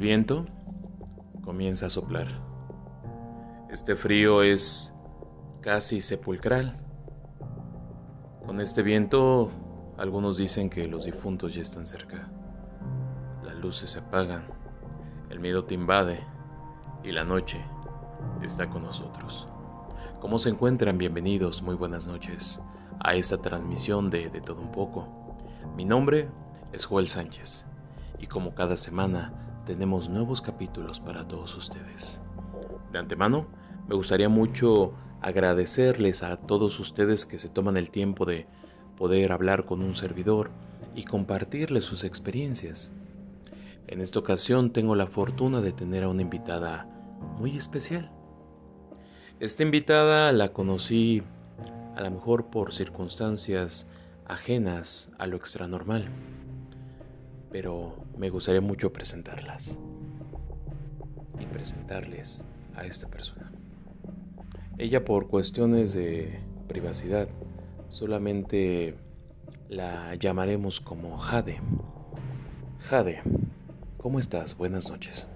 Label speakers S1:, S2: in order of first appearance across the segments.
S1: Viento comienza a soplar. Este frío es casi sepulcral. Con este viento, algunos dicen que los difuntos ya están cerca. Las luces se apagan, el miedo te invade y la noche está con nosotros. ¿Cómo se encuentran? Bienvenidos, muy buenas noches a esta transmisión de De Todo Un poco. Mi nombre es Joel Sánchez y como cada semana tenemos nuevos capítulos para todos ustedes. De antemano, me gustaría mucho agradecerles a todos ustedes que se toman el tiempo de poder hablar con un servidor y compartirles sus experiencias. En esta ocasión tengo la fortuna de tener a una invitada muy especial. Esta invitada la conocí a lo mejor por circunstancias ajenas a lo extranormal pero me gustaría mucho presentarlas y presentarles a esta persona. Ella por cuestiones de privacidad solamente la llamaremos como Jade. Jade, ¿cómo estás? Buenas noches.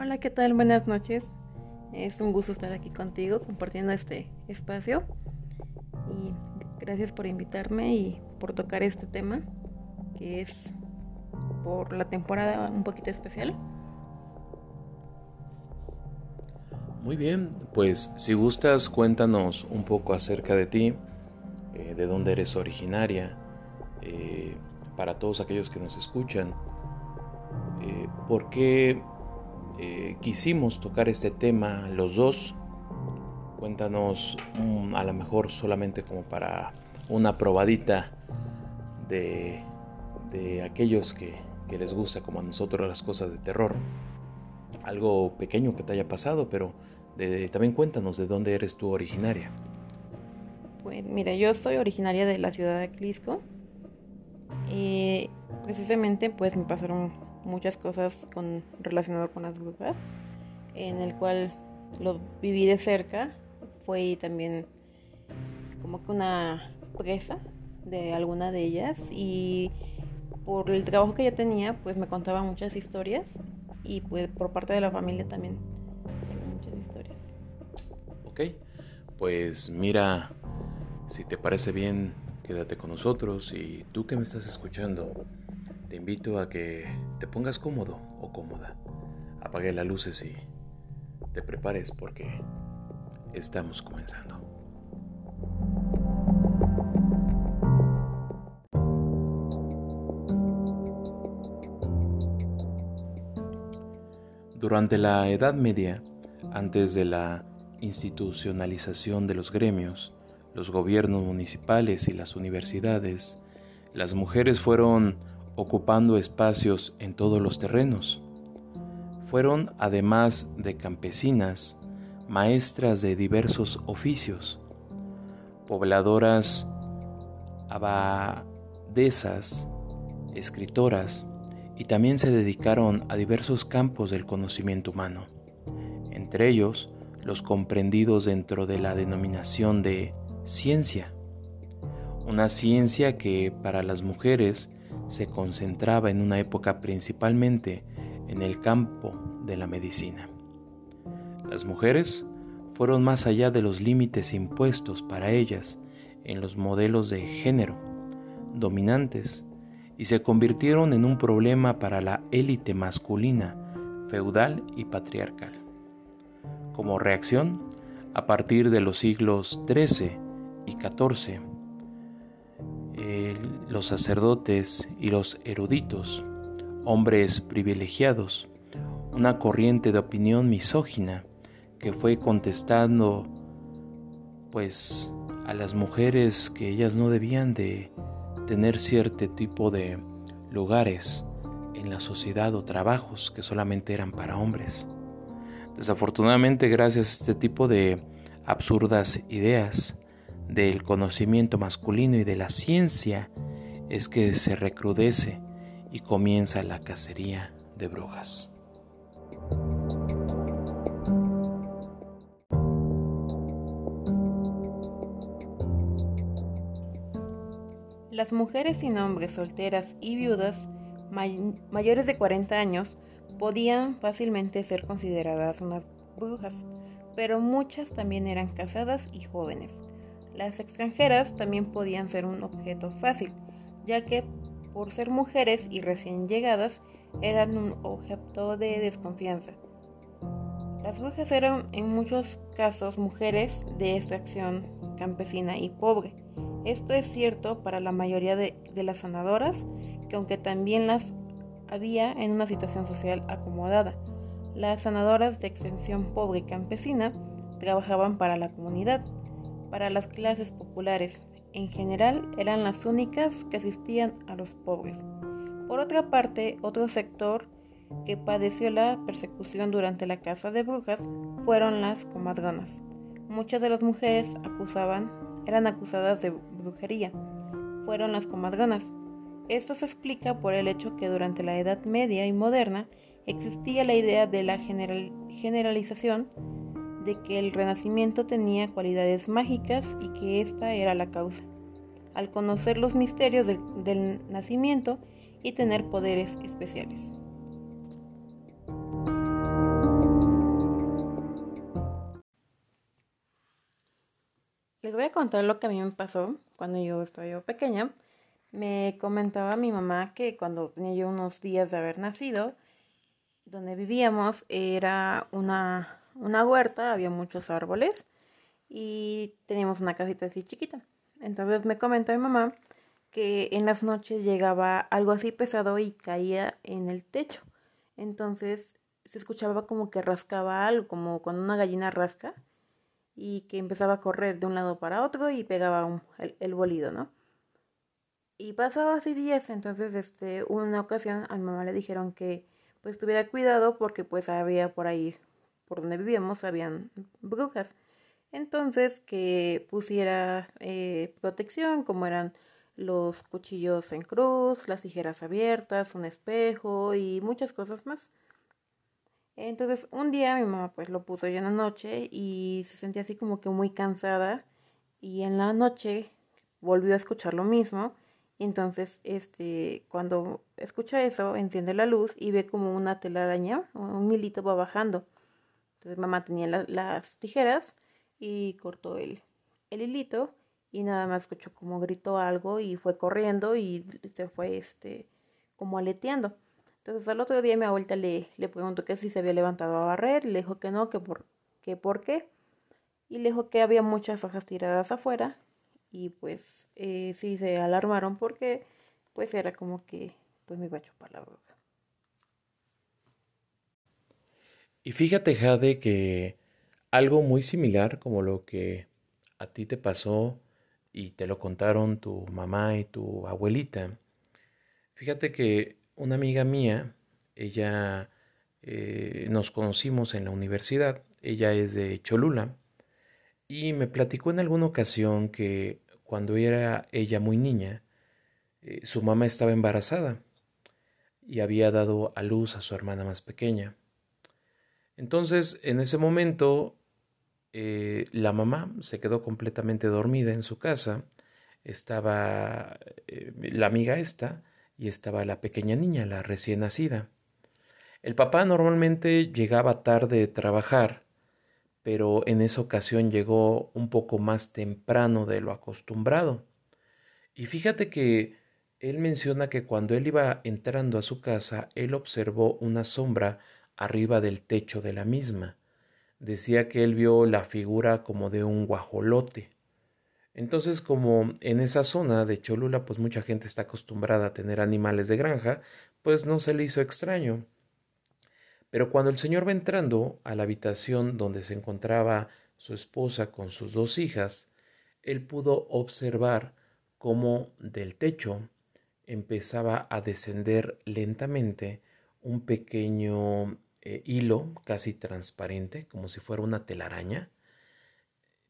S2: Hola, ¿qué tal? Buenas noches. Es un gusto estar aquí contigo compartiendo este espacio y gracias por invitarme y por tocar este tema es por la temporada un poquito especial.
S1: Muy bien, pues si gustas cuéntanos un poco acerca de ti, eh, de dónde eres originaria, eh, para todos aquellos que nos escuchan, eh, por qué quisimos tocar este tema los dos. Cuéntanos mm, a lo mejor solamente como para una probadita de de aquellos que, les gusta como a nosotros las cosas de terror. Algo pequeño que te haya pasado, pero también cuéntanos de dónde eres tú originaria.
S2: Pues mira, yo soy originaria de la ciudad de Clisco. Y precisamente pues me pasaron muchas cosas con, relacionadas con las brujas, en el cual lo viví de cerca. Fue también como que una presa de alguna de ellas y por el trabajo que ya tenía, pues me contaba muchas historias y pues por parte de la familia también tengo muchas historias.
S1: Ok, pues mira, si te parece bien, quédate con nosotros y tú que me estás escuchando, te invito a que te pongas cómodo o cómoda, apague las luces y te prepares porque estamos comenzando. Durante la Edad Media, antes de la institucionalización de los gremios, los gobiernos municipales y las universidades, las mujeres fueron ocupando espacios en todos los terrenos. Fueron, además de campesinas, maestras de diversos oficios, pobladoras, abadesas, escritoras, y también se dedicaron a diversos campos del conocimiento humano, entre ellos los comprendidos dentro de la denominación de ciencia, una ciencia que para las mujeres se concentraba en una época principalmente en el campo de la medicina. Las mujeres fueron más allá de los límites impuestos para ellas en los modelos de género dominantes y se convirtieron en un problema para la élite masculina, feudal y patriarcal. Como reacción, a partir de los siglos XIII y XIV, los sacerdotes y los eruditos, hombres privilegiados, una corriente de opinión misógina que fue contestando pues a las mujeres que ellas no debían de tener cierto tipo de lugares en la sociedad o trabajos que solamente eran para hombres. Desafortunadamente, gracias a este tipo de absurdas ideas del conocimiento masculino y de la ciencia, es que se recrudece y comienza la cacería de brujas.
S2: Las mujeres sin hombres solteras y viudas mayores de 40 años podían fácilmente ser consideradas unas brujas, pero muchas también eran casadas y jóvenes. Las extranjeras también podían ser un objeto fácil, ya que por ser mujeres y recién llegadas eran un objeto de desconfianza. Las brujas eran en muchos casos mujeres de extracción campesina y pobre. Esto es cierto para la mayoría de, las sanadoras, que aunque también las había en una situación social acomodada. Las sanadoras de extensión pobre y campesina trabajaban para la comunidad, para las clases populares. En general eran las únicas que asistían a los pobres. Por otra parte, otro sector que padeció la persecución durante la caza de brujas fueron las comadronas. Muchas de las mujeres acusaban, eran acusadas de brujería. Fueron las comadronas, esto se explica por el hecho que durante la Edad Media y moderna existía la idea de la generalización de que el renacimiento tenía cualidades mágicas y que esta era la causa. Al conocer los misterios del, del nacimiento y tener poderes especiales. Les voy a contar lo que a mí me pasó cuando yo estaba pequeña. Me comentaba mi mamá que cuando tenía yo unos días de haber nacido, donde vivíamos era una, una huerta, había muchos árboles y teníamos una casita así chiquita. Entonces me comentaba mi mamá que en las noches llegaba algo así pesado y caía en el techo. Entonces se escuchaba como que rascaba algo, como cuando una gallina rasca, y que empezaba a correr de un lado para otro y pegaba el, el bolido, ¿no? Y pasaba así días, entonces este, una ocasión a mi mamá le dijeron que pues tuviera cuidado porque pues había por ahí, por donde vivíamos, habían brujas. Entonces que pusiera eh, protección, como eran los cuchillos en cruz, las tijeras abiertas, un espejo y muchas cosas más. Entonces un día mi mamá pues lo puso ya en la noche y se sentía así como que muy cansada y en la noche volvió a escuchar lo mismo entonces, este, cuando escucha eso, enciende la luz y ve como una telaraña, un milito va bajando. Entonces mamá tenía las tijeras y cortó el, el hilito y nada más escuchó como gritó algo y fue corriendo y se fue este como aleteando. Entonces al otro día mi abuelita le, le preguntó que si se había levantado a barrer, le dijo que no, que por, por qué. Y le dijo que había muchas hojas tiradas afuera y pues eh, sí se alarmaron porque pues era como que pues me iba a chupar la bruja.
S1: Y fíjate Jade que algo muy similar como lo que a ti te pasó y te lo contaron tu mamá y tu abuelita. Fíjate que una amiga mía, ella eh, nos conocimos en la universidad, ella es de Cholula, y me platicó en alguna ocasión que cuando era ella muy niña, eh, su mamá estaba embarazada y había dado a luz a su hermana más pequeña. Entonces, en ese momento, eh, la mamá se quedó completamente dormida en su casa. Estaba la amiga esta y estaba la pequeña niña, la recién nacida. El papá normalmente llegaba tarde de trabajar pero en esa ocasión llegó un poco más temprano de lo acostumbrado. Y fíjate que él menciona que cuando él iba entrando a su casa, él observó una sombra arriba del techo de la misma. Decía que él vio la figura como de un guajolote. Entonces, como en esa zona de Cholula, pues mucha gente está acostumbrada a tener animales de granja, pues no se le hizo extraño. Pero cuando el señor va entrando a la habitación donde se encontraba su esposa con sus dos hijas, él pudo observar cómo del techo empezaba a descender lentamente un pequeño eh, hilo casi transparente, como si fuera una telaraña,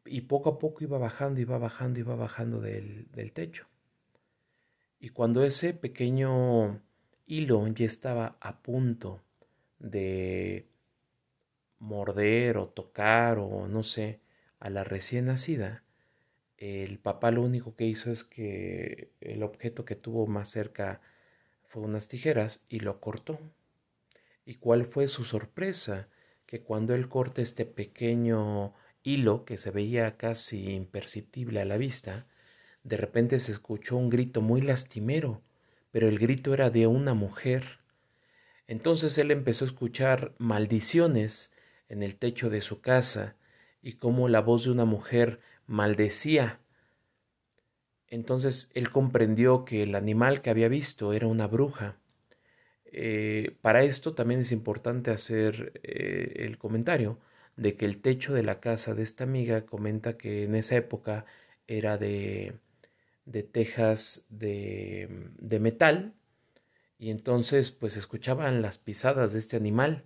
S1: y poco a poco iba bajando, iba bajando, iba bajando del, del techo. Y cuando ese pequeño hilo ya estaba a punto de morder o tocar o no sé a la recién nacida, el papá lo único que hizo es que el objeto que tuvo más cerca fue unas tijeras y lo cortó. ¿Y cuál fue su sorpresa? Que cuando él corta este pequeño hilo que se veía casi imperceptible a la vista, de repente se escuchó un grito muy lastimero, pero el grito era de una mujer. Entonces él empezó a escuchar maldiciones en el techo de su casa y cómo la voz de una mujer maldecía. Entonces él comprendió que el animal que había visto era una bruja. Eh, para esto también es importante hacer eh, el comentario de que el techo de la casa de esta amiga comenta que en esa época era de, de tejas de, de metal y entonces pues escuchaban las pisadas de este animal.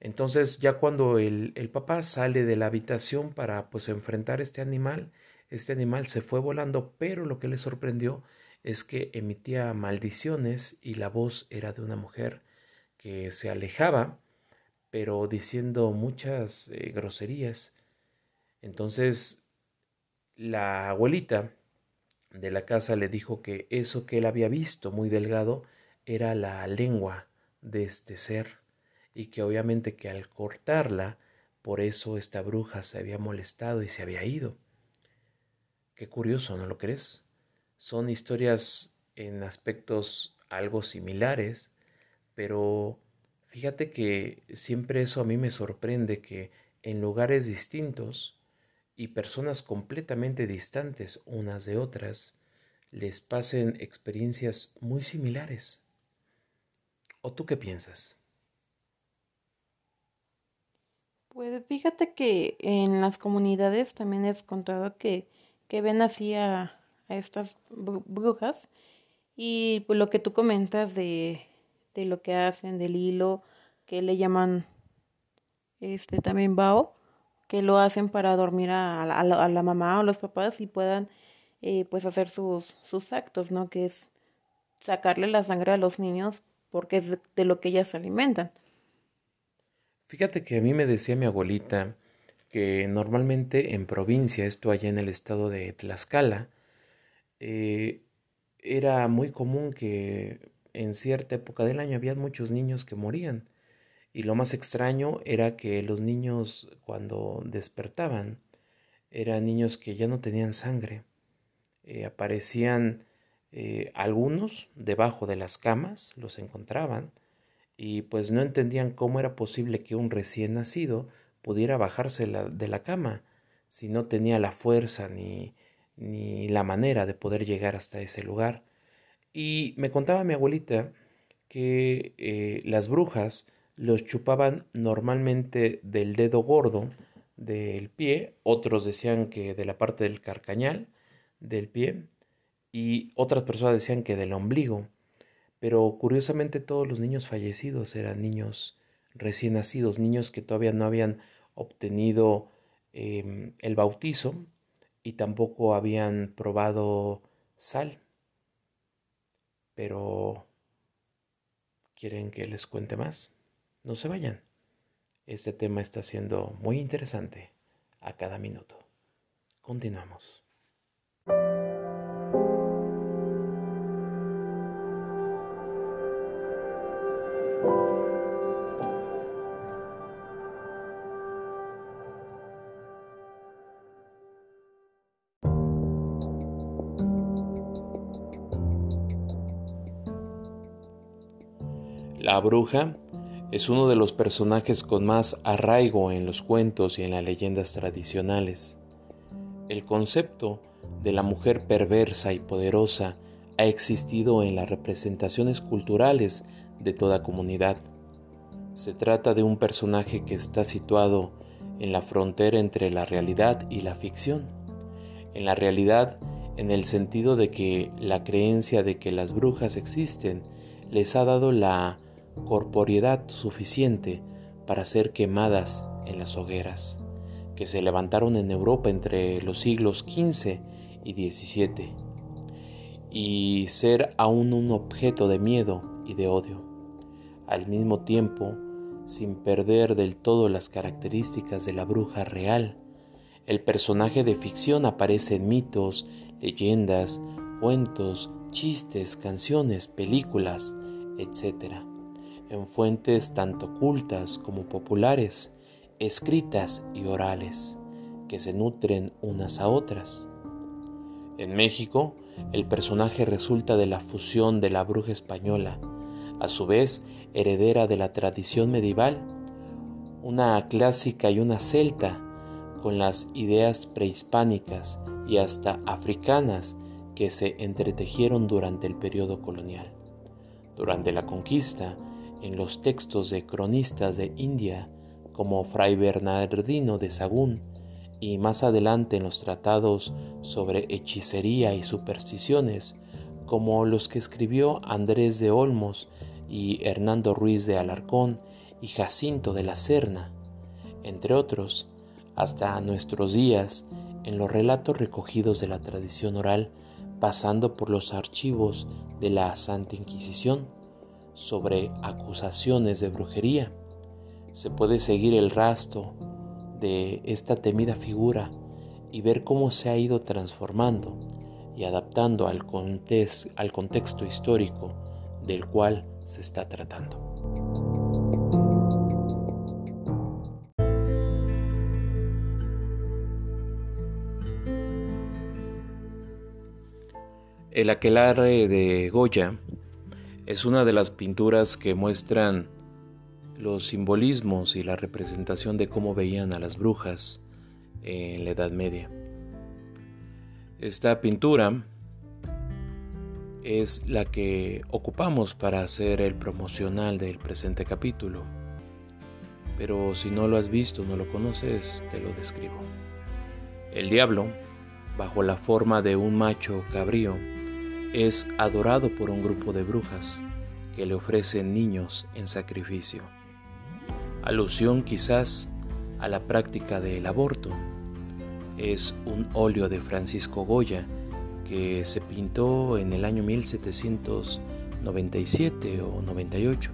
S1: Entonces ya cuando el, el papá sale de la habitación para pues enfrentar este animal, este animal se fue volando, pero lo que le sorprendió es que emitía maldiciones y la voz era de una mujer que se alejaba pero diciendo muchas eh, groserías. Entonces la abuelita de la casa le dijo que eso que él había visto muy delgado era la lengua de este ser y que obviamente que al cortarla por eso esta bruja se había molestado y se había ido. Qué curioso, ¿no lo crees? Son historias en aspectos algo similares, pero Fíjate que siempre eso a mí me sorprende que en lugares distintos y personas completamente distantes unas de otras les pasen experiencias muy similares. ¿O tú qué piensas?
S2: Pues fíjate que en las comunidades también he encontrado que, que ven así a, a estas brujas y pues lo que tú comentas de de lo que hacen, del hilo, que le llaman este también bao, que lo hacen para dormir a, la, mamá o los papás y puedan eh, pues hacer sus, sus actos, ¿no? Que es sacarle la sangre a los niños porque es de, lo que ellas se alimentan.
S1: Fíjate que a mí me decía mi abuelita que normalmente en provincia, esto allá en el estado de Tlaxcala, eh, era muy común que en cierta época del año había muchos niños que morían. Y lo más extraño era que los niños cuando despertaban eran niños que ya no tenían sangre. Eh, aparecían eh, algunos debajo de las camas, los encontraban, y pues no entendían cómo era posible que un recién nacido pudiera bajarse de la cama si no tenía la fuerza ni, ni la manera de poder llegar hasta ese lugar. Y me contaba mi abuelita que eh, las brujas los chupaban normalmente del dedo gordo del pie, otros decían que de la parte del carcañal del pie y otras personas decían que del ombligo. Pero curiosamente todos los niños fallecidos eran niños recién nacidos, niños que todavía no habían obtenido em, el bautizo y tampoco habían probado sal. Pero... ¿Quieren que les cuente más? No se vayan. Este tema está siendo muy interesante a cada minuto. Continuamos. Bruja es uno de los personajes con más arraigo en los cuentos y en las leyendas tradicionales. El concepto de la mujer perversa y poderosa ha existido en las representaciones culturales de toda comunidad. Se trata de un personaje que está situado en la frontera entre la realidad y la ficción. En la realidad, en el sentido de que la creencia de que las brujas existen les ha dado la corporiedad suficiente para ser quemadas en las hogueras, que se levantaron en Europa entre los siglos XV y XVII, y ser aún un objeto de miedo y de odio, al mismo tiempo sin perder del todo las características de la bruja real. El personaje de ficción aparece en mitos, leyendas, cuentos, chistes, canciones, películas, etc., en fuentes tanto cultas como populares, escritas y orales, que se nutren unas a otras. En México, el personaje resulta de la fusión de la bruja española, a su vez heredera de la tradición medieval, una clásica y una celta, con las ideas prehispánicas y hasta africanas que se entretejieron durante el periodo colonial. Durante la conquista, en los textos de cronistas de India, como Fray Bernardino de Sagún, y más adelante en los tratados sobre hechicería y supersticiones, como los que escribió Andrés de Olmos y Hernando Ruiz de Alarcón y Jacinto de la Serna, entre otros, hasta nuestros días, en los relatos recogidos de la tradición oral, pasando por los archivos de la Santa Inquisición, sobre acusaciones de brujería. Se puede seguir el rastro de esta temida figura y ver cómo se ha ido transformando y adaptando al, al contexto histórico del cual se está tratando. El aquelarre de Goya es una de las pinturas que muestran los simbolismos y la representación de cómo veían a las brujas en la Edad Media. Esta pintura es la que ocupamos para hacer el promocional del presente capítulo. Pero si no lo has visto, no lo conoces, te lo describo. El diablo, bajo la forma de un macho cabrío, es adorado por un grupo de brujas que le ofrecen niños en sacrificio alusión quizás a la práctica del aborto. Es un óleo de Francisco Goya que se pintó en el año 1797 o 98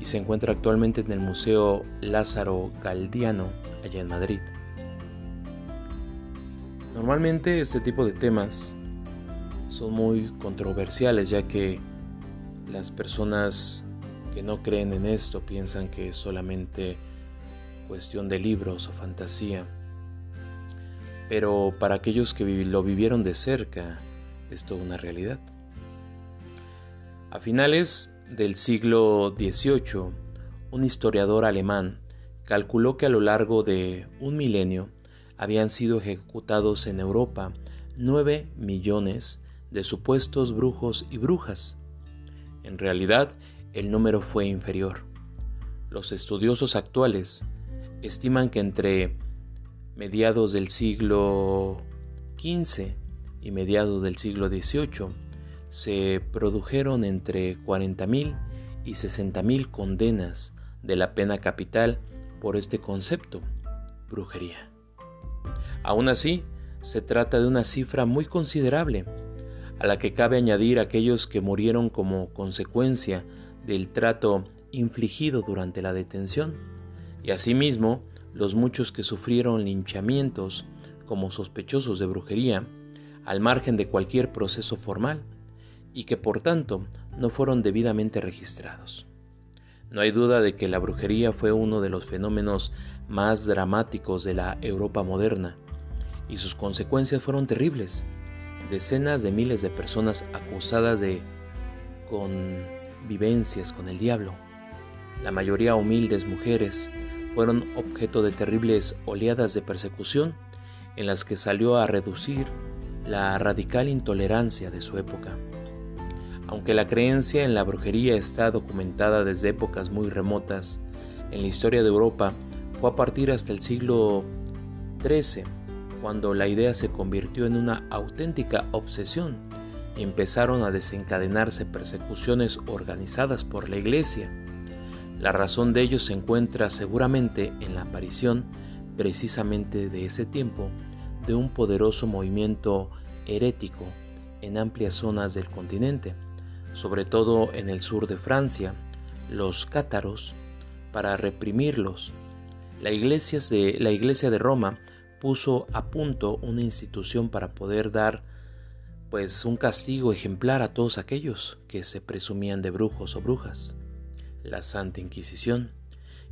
S1: y se encuentra actualmente en el Museo Lázaro Galdiano allá en Madrid. Normalmente este tipo de temas son muy controversiales ya que las personas que no creen en esto piensan que es solamente cuestión de libros o fantasía. Pero para aquellos que lo vivieron de cerca, es toda una realidad. A finales del siglo XVIII, un historiador alemán calculó que a lo largo de un milenio habían sido ejecutados en Europa 9 millones de supuestos brujos y brujas. En realidad, el número fue inferior. Los estudiosos actuales estiman que entre mediados del siglo XV y mediados del siglo XVIII se produjeron entre 40.000 y 60.000 condenas de la pena capital por este concepto, brujería. Aún así, se trata de una cifra muy considerable, a la que cabe añadir aquellos que murieron como consecuencia del trato infligido durante la detención, y asimismo los muchos que sufrieron linchamientos como sospechosos de brujería, al margen de cualquier proceso formal, y que por tanto no fueron debidamente registrados. No hay duda de que la brujería fue uno de los fenómenos más dramáticos de la Europa moderna, y sus consecuencias fueron terribles. Decenas de miles de personas acusadas de con vivencias con el diablo. La mayoría humildes mujeres fueron objeto de terribles oleadas de persecución en las que salió a reducir la radical intolerancia de su época. Aunque la creencia en la brujería está documentada desde épocas muy remotas, en la historia de Europa fue a partir hasta el siglo XIII cuando la idea se convirtió en una auténtica obsesión empezaron a desencadenarse persecuciones organizadas por la Iglesia. La razón de ello se encuentra seguramente en la aparición, precisamente de ese tiempo, de un poderoso movimiento herético en amplias zonas del continente, sobre todo en el sur de Francia, los cátaros, para reprimirlos. La iglesia la iglesia de Roma puso a punto una institución para poder dar pues un castigo ejemplar a todos aquellos que se presumían de brujos o brujas. La Santa Inquisición,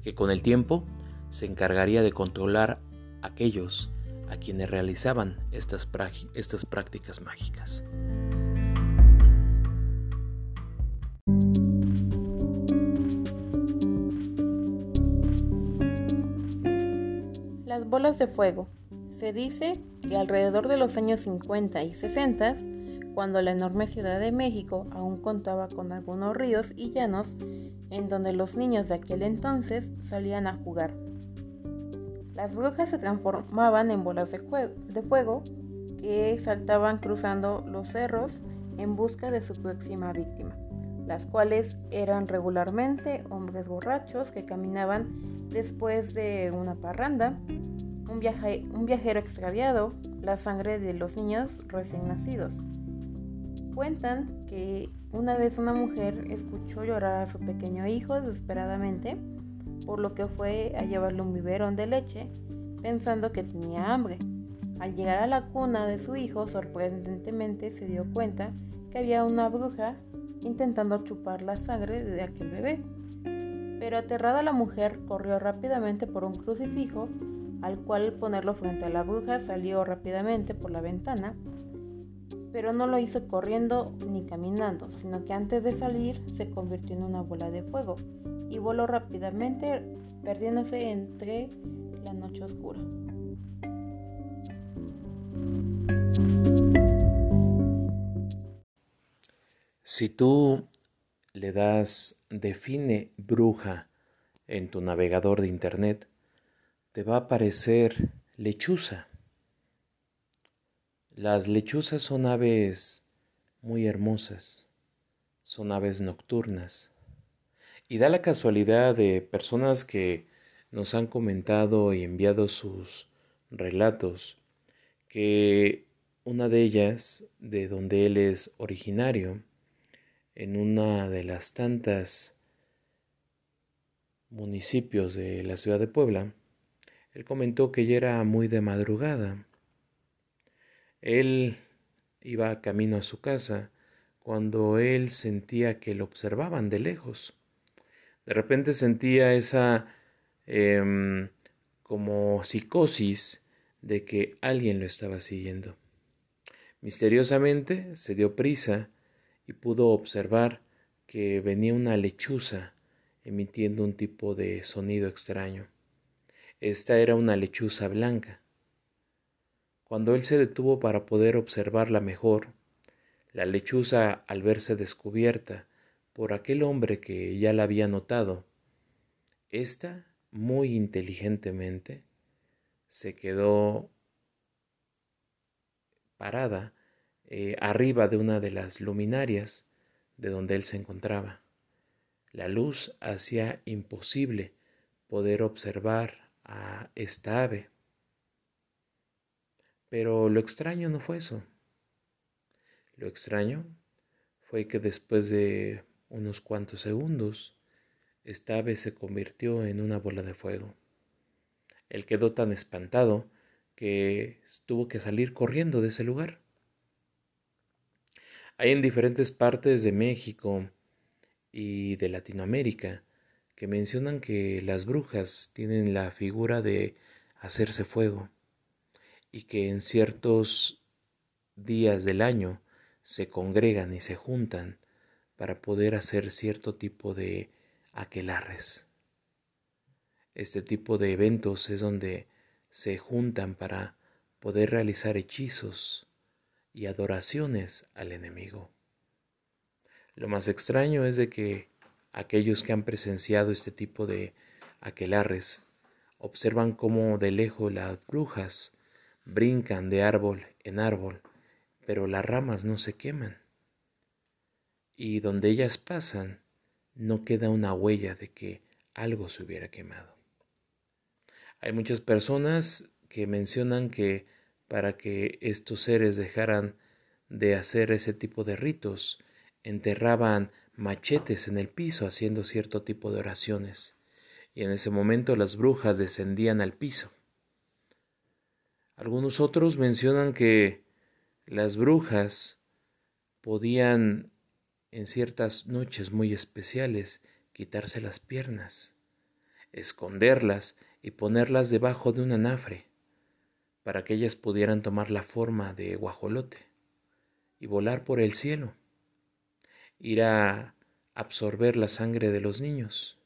S1: que con el tiempo se encargaría de controlar a aquellos a quienes realizaban estas, estas prácticas mágicas.
S2: Las bolas de fuego. Se dice que alrededor de los años 50 y 60, cuando la enorme Ciudad de México aún contaba con algunos ríos y llanos en donde los niños de aquel entonces salían a jugar. Las brujas se transformaban en bolas de, de fuego que saltaban cruzando los cerros en busca de su próxima víctima, las cuales eran regularmente hombres borrachos que caminaban después de una parranda, un, viajero extraviado, la sangre de los niños recién nacidos. Cuentan que una vez una mujer escuchó llorar a su pequeño hijo desesperadamente por lo que fue a llevarle un biberón de leche pensando que tenía hambre. Al llegar a la cuna de su hijo, sorprendentemente se dio cuenta que había una bruja intentando chupar la sangre de aquel bebé. Pero aterrada la mujer corrió rápidamente por un crucifijo, al cual ponerlo frente a la bruja salió rápidamente por la ventana, pero no lo hizo corriendo ni caminando, sino que antes de salir se convirtió en una bola de fuego y voló rápidamente perdiéndose entre la noche oscura.
S1: Si tú le das define bruja en tu navegador de internet, te va a aparecer lechuza. Las lechuzas son aves muy hermosas, son aves nocturnas, y da la casualidad de personas que nos han comentado y enviado sus relatos que una de ellas, de donde él es originario, en una de las tantas municipios de la ciudad de Puebla, él comentó que ya era muy de madrugada. Él iba camino a su casa cuando él sentía que lo observaban de lejos. De repente sentía esa em, como psicosis de que alguien lo estaba siguiendo. Misteriosamente se dio prisa y pudo observar que venía una lechuza emitiendo un tipo de sonido extraño. Esta era una lechuza blanca. Cuando él se detuvo para poder observarla mejor, la lechuza, al verse descubierta, por aquel hombre que ya la había notado. Esta, muy inteligentemente, se quedó parada eh, arriba de una de las luminarias de donde él se encontraba. La luz hacía imposible poder observar a esta ave. Pero lo extraño no fue eso. Lo extraño fue que después de unos cuantos segundos, esta ave se convirtió en una bola de fuego. Él quedó tan espantado que tuvo que salir corriendo de ese lugar. Hay en diferentes partes de México y de Latinoamérica que mencionan que las brujas tienen la figura de hacerse fuego y que en ciertos días del año se congregan y se juntan para poder hacer cierto tipo de aquelarres. Este tipo de eventos es donde se juntan para poder realizar hechizos y adoraciones al enemigo. Lo más extraño es de que aquellos que han presenciado este tipo de aquelarres observan cómo de lejos las brujas brincan de árbol en árbol, pero las ramas no se queman y donde ellas pasan no queda una huella de que algo se hubiera quemado. Hay muchas personas que mencionan que para que estos seres dejaran de hacer ese tipo de ritos, enterraban machetes en el piso haciendo cierto tipo de oraciones, y en ese momento las brujas descendían al piso. Algunos otros mencionan que las brujas podían en ciertas noches muy especiales quitarse las piernas, esconderlas y ponerlas debajo de un anafre, para que ellas pudieran tomar la forma de guajolote y volar por el cielo, ir a absorber la sangre de los niños.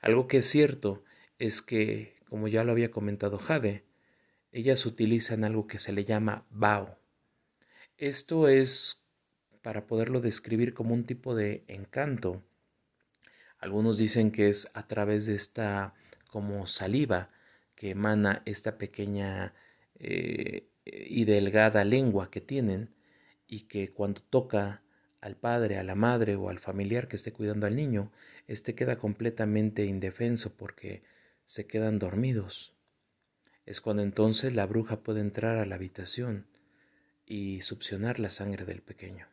S1: Algo que es cierto es que, como ya lo había comentado Jade, ellas utilizan algo que se le llama bao. Esto es para poderlo describir como un tipo de encanto. Algunos dicen que es a través de esta como saliva que emana esta pequeña eh, y delgada lengua que tienen y que cuando toca al padre, a la madre o al familiar que esté cuidando al niño, éste queda completamente indefenso porque se quedan dormidos. Es cuando entonces la bruja puede entrar a la habitación y succionar la sangre del pequeño.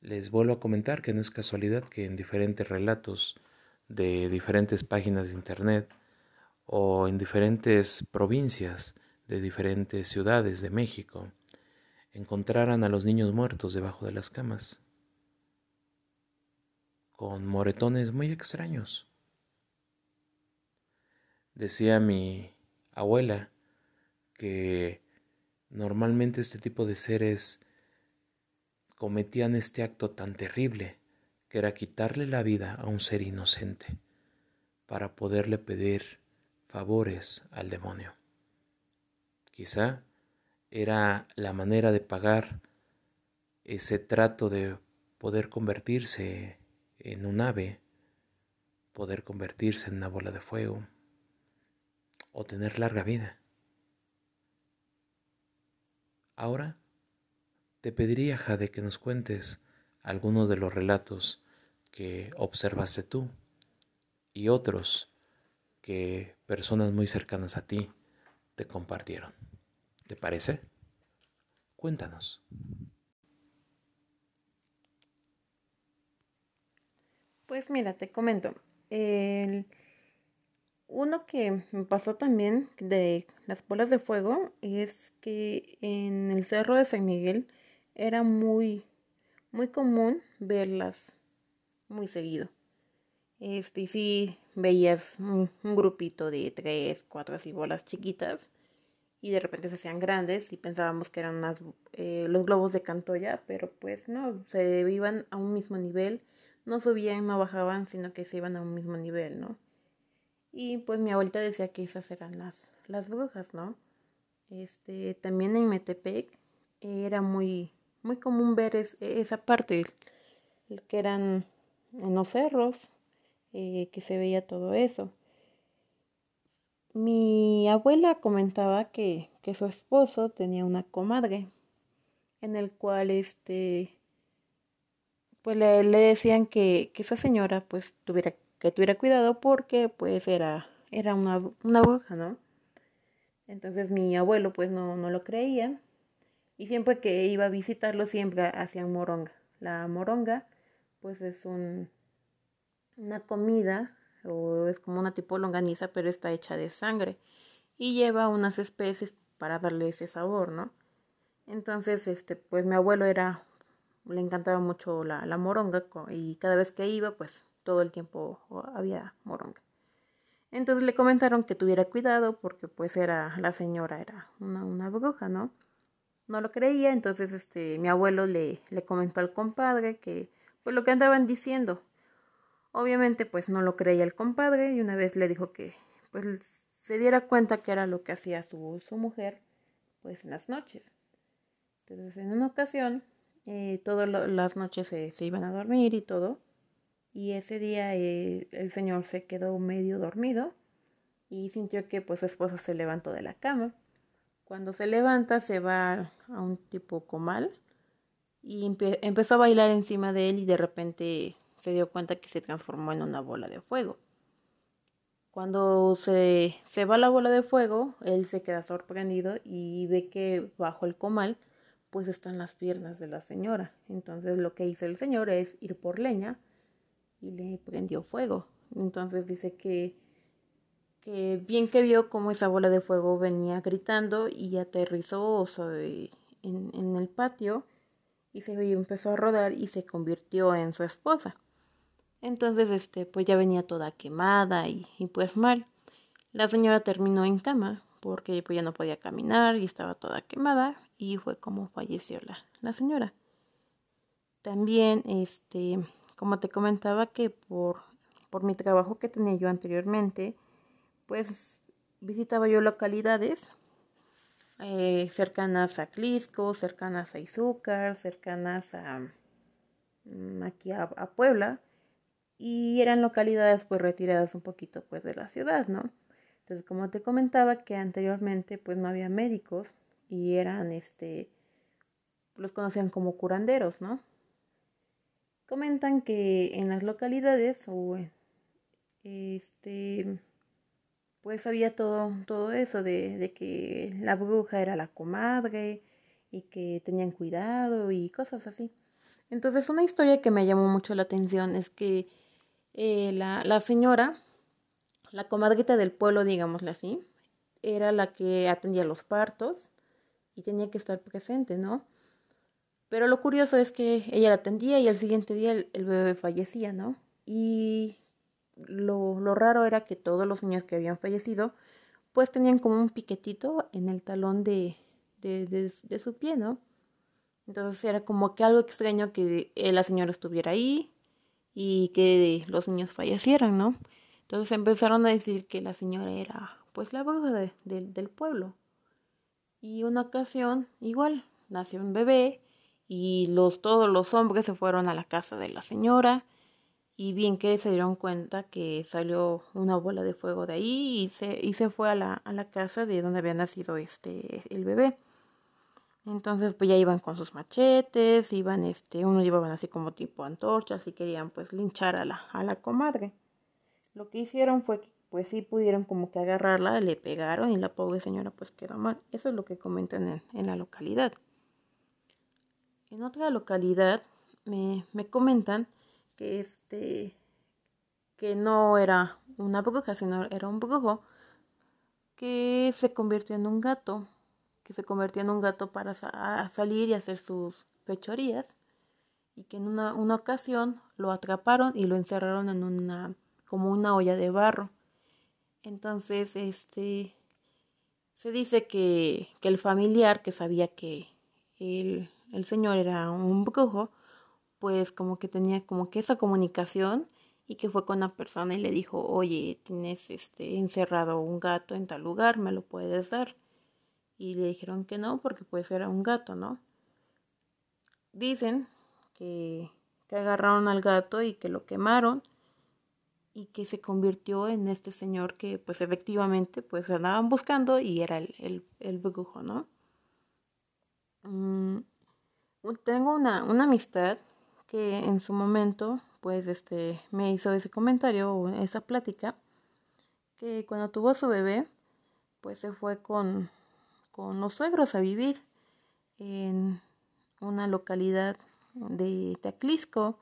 S1: Les vuelvo a comentar que no es casualidad que en diferentes relatos de diferentes páginas de Internet o en diferentes provincias de diferentes ciudades de México encontraran a los niños muertos debajo de las camas, con moretones muy extraños. Decía mi abuela que normalmente este tipo de seres cometían este acto tan terrible que era quitarle la vida a un ser inocente para poderle pedir favores al demonio. Quizá era la manera de pagar ese trato de poder convertirse en un ave, poder convertirse en una bola de fuego o tener larga vida. Ahora te pediría, Jade, que nos cuentes algunos de los relatos que observaste tú y otros que personas muy cercanas a ti te compartieron. ¿Te parece? Cuéntanos.
S2: Pues mira, te comento. El, uno que me pasó también de las bolas de fuego es que en el cerro de San Miguel era muy, muy común verlas muy seguido. Este, y sí veías un, grupito de tres, cuatro así bolas chiquitas y de repente se hacían grandes y pensábamos que eran unas, eh, los globos de Cantoya, pero pues no, se iban a un mismo nivel, no subían, no bajaban, sino que se iban a un mismo nivel, ¿no? Y pues mi abuelita decía que esas eran las, las brujas, ¿no? Este, también en Metepec era muy, muy común ver esa parte, que eran en los cerros, eh, que se veía todo eso. Mi abuela comentaba que, que su esposo tenía una comadre en el cual este pues le, le decían que, que, esa señora pues tuviera que tuviera cuidado porque pues era era una, una bruja, ¿no? Entonces mi abuelo pues no, no lo creía y siempre que iba a visitarlo siempre hacían moronga. La moronga pues es un, una comida o es como una tipo longaniza, pero está hecha de sangre y lleva unas especies para darle ese sabor, ¿no? Entonces, este, pues mi abuelo era, le encantaba mucho la, moronga y cada vez que iba, pues todo el tiempo había moronga. Entonces le comentaron que tuviera cuidado porque pues era, la señora era una, una bruja, ¿no? No lo creía, entonces este, mi abuelo le, le comentó al compadre que, pues lo que andaban diciendo, Obviamente pues no lo creía el compadre y una vez le dijo que pues se diera cuenta que era lo que hacía su, su mujer pues en las noches. Entonces en una ocasión eh, todas las noches se, iban a dormir y todo y ese día eh, el señor se quedó medio dormido y sintió que pues su esposa se levantó de la cama. Cuando se levanta se va a un tipo comal y empezó a bailar encima de él y de repente se dio cuenta que se transformó en una bola de fuego. Cuando se, se va la bola de fuego, él se queda sorprendido y ve que bajo el comal pues están las piernas de la señora. Entonces lo que hizo el señor es ir por leña y le prendió fuego. Entonces dice que, que bien que vio cómo esa bola de fuego venía gritando y aterrizó en, en el patio y se empezó a rodar y se convirtió en su esposa. Entonces, este, pues ya venía toda quemada y, y pues mal. La señora terminó en cama porque pues ya no podía caminar y estaba toda quemada y fue como falleció la, la señora. También, este, como te comentaba que por, por mi trabajo que tenía yo anteriormente, pues visitaba yo localidades eh, cercanas a Clisco, cercanas a Izúcar, cercanas a mm, aquí a, Puebla y eran localidades pues retiradas un poquito pues de la ciudad, ¿no? Entonces, como te comentaba que anteriormente pues no había médicos y eran este los conocían como curanderos, ¿no? Comentan que en las localidades o este pues había todo, todo eso de, de, que la bruja era la comadre y que tenían cuidado y cosas así. Entonces una historia que me llamó mucho la atención es que eh, la, la señora, la comadrita del pueblo, digámosle así, era la que atendía los partos y tenía que estar presente, ¿no? Pero lo curioso es que ella la atendía y al siguiente día el, bebé fallecía, ¿no? Y lo, lo raro era que todos los niños que habían fallecido pues tenían como un piquetito en el talón de, de, de, su pie, ¿no? Entonces era como que algo extraño que la señora estuviera ahí y que los niños fallecieran, ¿no? Entonces empezaron a decir que la señora era pues la bruja de, del pueblo. Y una ocasión, igual, nació un bebé y los, todos los hombres se fueron a la casa de la señora y bien que se dieron cuenta que salió una bola de fuego de ahí y se, y se fue a la, a la casa de donde había nacido este el bebé. Entonces pues ya iban con sus machetes, iban este, unos llevaban así como tipo antorchas y querían pues linchar a la, a la comadre. Lo que hicieron fue que pues sí pudieron como que agarrarla, le pegaron y la pobre señora pues quedó mal. Eso es lo que comentan en, en la localidad. En otra localidad me, me comentan que este que no era una bruja, sino era un brujo que se convirtió en un gato, que se convirtió en un gato para salir y hacer sus fechorías y que en una, una ocasión lo atraparon y lo encerraron en una como una olla de barro. Entonces, este se dice que, que el familiar que sabía que el, el señor era un brujo, pues como que tenía como que esa comunicación y que fue con una persona y le dijo, oye, tienes este encerrado un gato en tal lugar, ¿me lo puedes dar? Y le dijeron que no, porque pues era un gato, ¿no? Dicen que, que agarraron al gato y que lo quemaron y que se convirtió en este señor que pues efectivamente pues andaban buscando y era el, el, el brujo, ¿no? Mm, tengo una, una amistad que en su momento pues este me hizo ese comentario o esa plática que cuando tuvo su bebé pues se fue con, con los suegros a vivir en una localidad de Teaclisco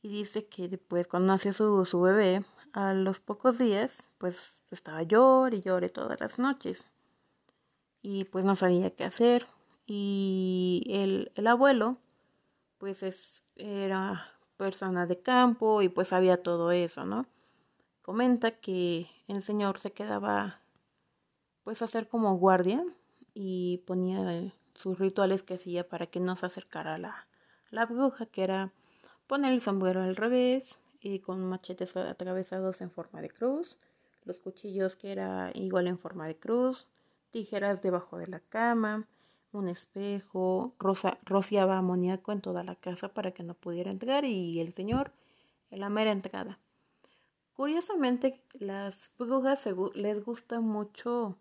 S2: y dice que después cuando nació su, su bebé a los pocos días pues estaba llor y llore todas las noches. Y pues no sabía qué hacer. Y el, el abuelo pues es, era persona de campo y pues sabía todo eso, ¿no? Comenta que el señor se quedaba pues hacer como guardia y ponía sus rituales que hacía para que no se acercara la, la bruja, que era poner el sombrero al revés y con machetes atravesados en forma de cruz, los cuchillos que era igual en forma de cruz, tijeras debajo de la cama, un espejo, rociaba amoníaco en toda la casa para que no pudiera entrar y el señor la mera entrada. Curiosamente, las brujas les gusta mucho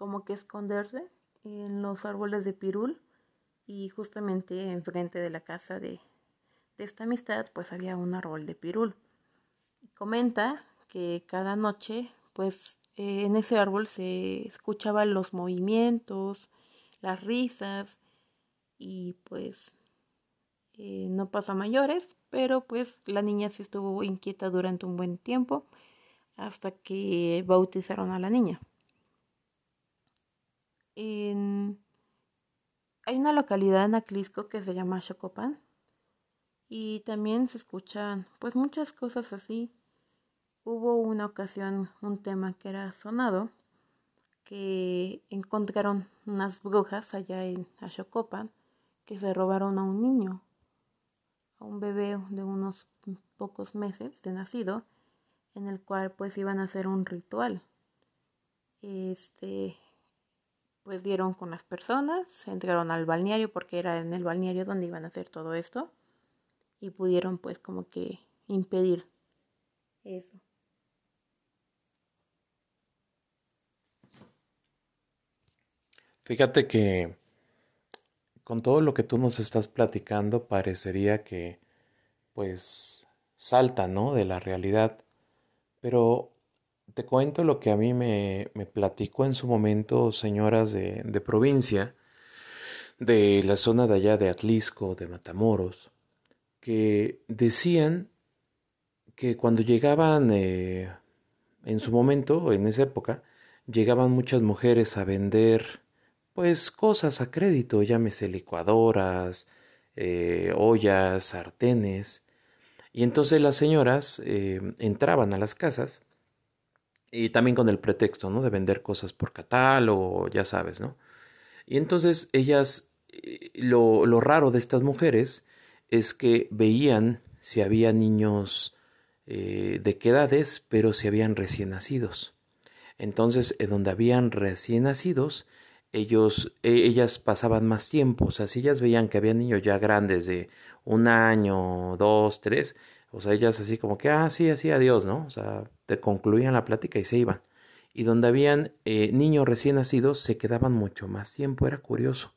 S2: como que esconderse en los árboles de pirul y justamente enfrente de la casa de, de esta amistad pues había un árbol de pirul. Comenta que cada noche pues en ese árbol se escuchaban los movimientos, las risas y pues eh, no pasa mayores, pero pues la niña sí estuvo inquieta durante un buen tiempo hasta que bautizaron a la niña. Hay hay una localidad en Aclisco que se llama Chocopan y también se escuchan pues muchas cosas así. Hubo una ocasión un tema que era sonado que encontraron unas brujas allá en Ashokopan que se robaron a un niño, a un bebé de unos pocos meses de nacido, en el cual pues iban a hacer un ritual. Este, pues dieron con las personas, se entraron al balneario porque era en el balneario donde iban a hacer todo esto y pudieron pues como que impedir eso.
S1: Fíjate que con todo lo que tú nos estás platicando parecería que pues salta, ¿no? De la realidad. Pero te cuento lo que a mí me, me platicó en su momento señoras de, de provincia, de la zona de allá de Atlisco, de Matamoros, que decían que cuando llegaban, eh, en su momento, en esa época, llegaban muchas mujeres a vender, pues, cosas a crédito, llámese licuadoras, eh, ollas, sartenes, y entonces las señoras eh, entraban a las casas y también con el pretexto, ¿no? De vender cosas por catálogo, ya sabes, ¿no? Y entonces ellas, lo, lo raro de estas mujeres es que veían si había niños eh, de qué edades, pero si habían recién nacidos. Entonces, en donde habían recién nacidos, ellos, e, ellas pasaban más tiempo. O sea, si ellas veían que había niños ya grandes de un año, dos, tres, o sea, ellas así como que, ah, sí, así, adiós, ¿no? O sea, te concluían la plática y se iban. Y donde habían eh, niños recién nacidos, se quedaban mucho más tiempo, era curioso.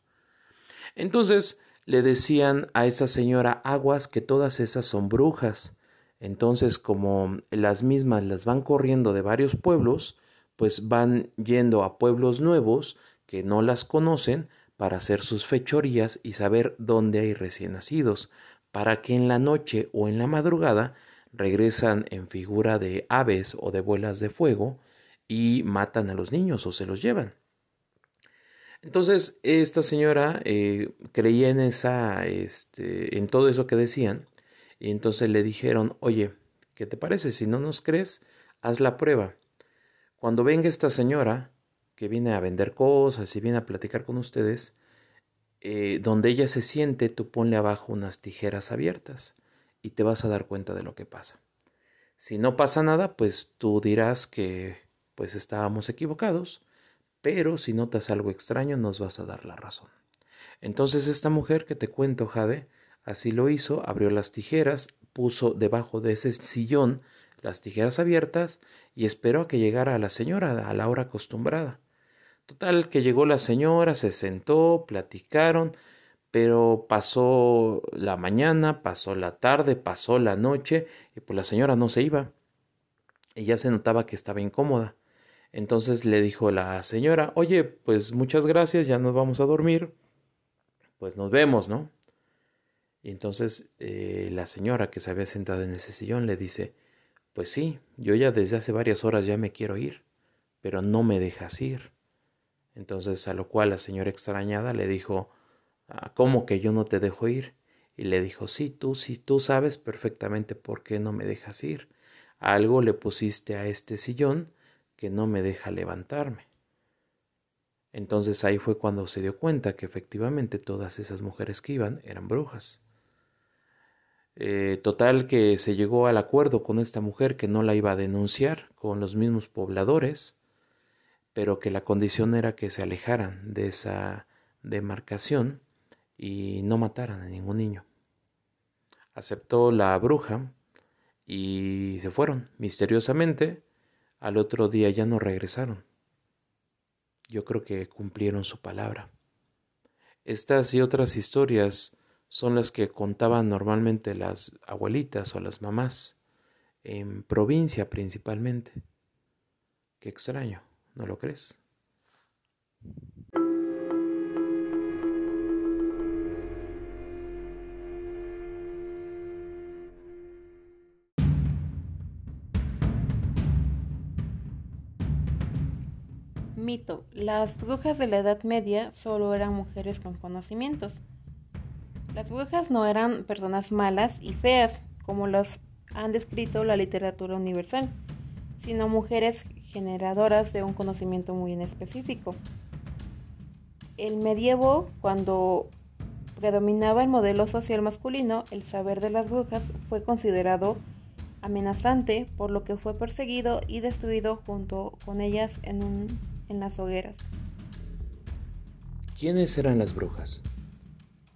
S1: Entonces, le decían a esa señora aguas que todas esas son brujas. Entonces, como las mismas las van corriendo de varios pueblos, pues van yendo a pueblos nuevos que no las conocen para hacer sus fechorías y saber dónde hay recién nacidos, para que en la noche o en la madrugada regresan en figura de aves o de bolas de fuego y matan a los niños o se los llevan. Entonces, esta señora eh, creía en esa, este, en todo eso que decían, y entonces le dijeron, oye, ¿qué te parece? Si no nos crees, haz la prueba. Cuando venga esta señora, que viene a vender cosas y viene a platicar con ustedes, eh, donde ella se siente, tú ponle abajo unas tijeras abiertas y te vas a dar cuenta de lo que pasa. Si no pasa nada, pues tú dirás que pues estábamos equivocados pero si notas algo extraño nos vas a dar la razón. Entonces esta mujer que te cuento, Jade, así lo hizo, abrió las tijeras, puso debajo de ese sillón las tijeras abiertas y esperó a que llegara la señora a la hora acostumbrada. Total que llegó la señora, se sentó, platicaron, pero pasó la mañana, pasó la tarde, pasó la noche y pues la señora no se iba. Y ya se notaba que estaba incómoda. Entonces le dijo la señora, oye, pues muchas gracias, ya nos vamos a dormir, pues nos vemos, ¿no? Y entonces eh, la señora que se había sentado en ese sillón le dice, pues sí, yo ya desde hace varias horas ya me quiero ir, pero no me dejas ir. Entonces a lo cual la señora extrañada le dijo, ah, ¿cómo que yo no te dejo ir? Y le dijo, sí, tú, sí, tú sabes perfectamente por qué no me dejas ir. Algo le pusiste a este sillón que no me deja levantarme. Entonces ahí fue cuando se dio cuenta que efectivamente todas esas mujeres que iban eran brujas. Eh, total que se llegó al acuerdo con esta mujer que no la iba a denunciar con los mismos pobladores, pero que la condición era que se alejaran de esa demarcación y no mataran a ningún niño. Aceptó la bruja y se fueron misteriosamente al otro día ya no regresaron. Yo creo que cumplieron su palabra. Estas y otras historias son las que contaban normalmente las abuelitas o las mamás, en provincia principalmente. Qué extraño, ¿no lo crees?
S2: Mito. Las brujas de la Edad Media solo eran mujeres con conocimientos. Las brujas no eran personas malas y feas, como las han descrito la literatura universal, sino mujeres generadoras de un conocimiento muy en específico. El medievo, cuando predominaba el modelo social masculino, el saber de las brujas fue considerado amenazante, por lo que fue perseguido y destruido junto con ellas en, un, en las hogueras.
S1: ¿Quiénes eran las brujas?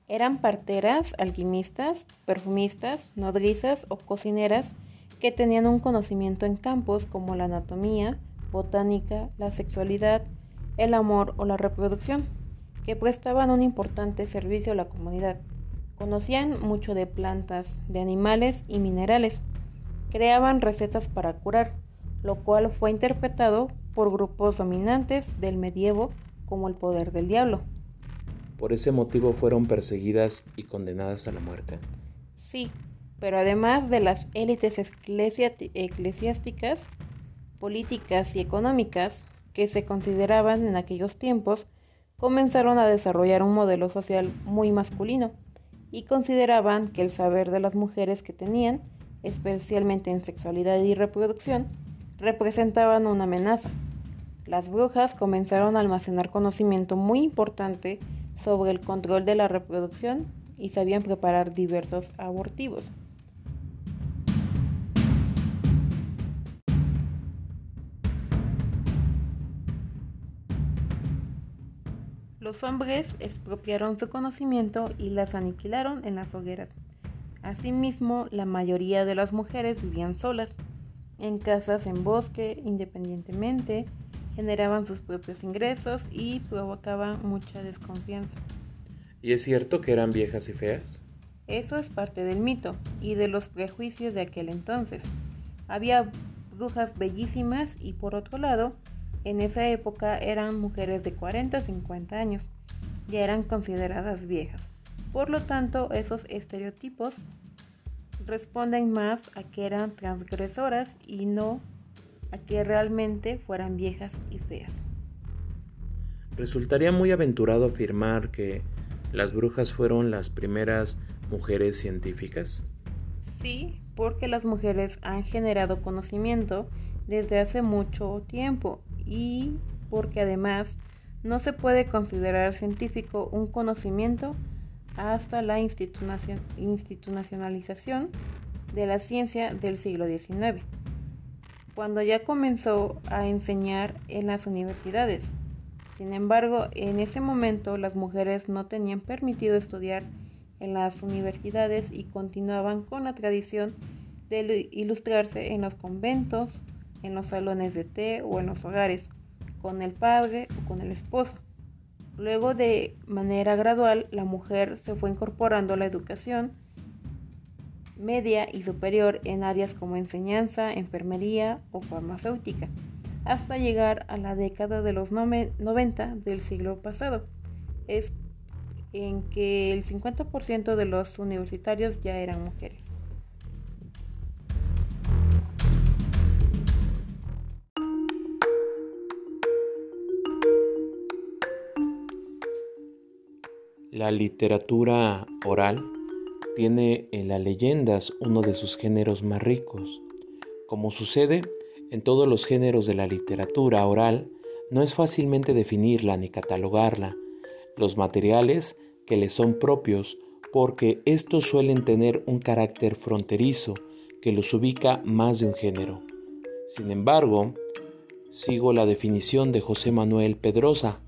S2: Eran parteras, alquimistas, perfumistas, nodrizas o cocineras que tenían un conocimiento en campos como la anatomía, botánica, la sexualidad, el amor o la reproducción, que prestaban un importante servicio a la comunidad. Conocían mucho de plantas, de animales y minerales. Creaban recetas para curar, lo cual fue interpretado por grupos dominantes del medievo como el poder del diablo.
S1: Por ese motivo fueron perseguidas y condenadas a la muerte.
S2: Sí, pero además de las élites eclesiásticas, políticas y económicas que se consideraban en aquellos tiempos, comenzaron a desarrollar un modelo social muy masculino y consideraban que el saber de las mujeres que tenían, especialmente en sexualidad y reproducción, representaban una amenaza. Las brujas comenzaron a almacenar conocimiento muy importante sobre el control de la reproducción y sabían preparar diversos abortivos. Los hombres expropiaron su conocimiento y las aniquilaron en las hogueras. Asimismo, la mayoría de las mujeres vivían solas, en casas en bosque, independientemente, generaban sus propios ingresos y provocaban mucha desconfianza.
S1: ¿Y es cierto que eran viejas y feas?
S2: Eso es parte del mito y de los prejuicios de aquel entonces. Había brujas bellísimas y por otro lado, en esa época eran mujeres de 40 o 50 años. Ya eran consideradas viejas. Por lo tanto, esos estereotipos responden más a que eran transgresoras y no a que realmente fueran viejas y feas.
S1: Resultaría muy aventurado afirmar que las brujas fueron las primeras mujeres científicas.
S2: Sí, porque las mujeres han generado conocimiento desde hace mucho tiempo y porque además no se puede considerar científico un conocimiento hasta la institucionalización de la ciencia del siglo XIX cuando ya comenzó a enseñar en las universidades. Sin embargo, en ese momento las mujeres no tenían permitido estudiar en las universidades y continuaban con la tradición de ilustrarse en los conventos, en los salones de té o en los hogares, con el padre o con el esposo. Luego de manera gradual, la mujer se fue incorporando a la educación media y superior en áreas como enseñanza, enfermería o farmacéutica, hasta llegar a la década de los 90 del siglo pasado, en que el 50% de los universitarios ya eran mujeres.
S1: La literatura oral tiene en las leyendas uno de sus géneros más ricos. Como sucede en todos los géneros de la literatura oral, no es fácilmente definirla ni catalogarla, los materiales que le son propios, porque estos suelen tener un carácter fronterizo que los ubica más de un género. Sin embargo, sigo la definición de José Manuel Pedrosa.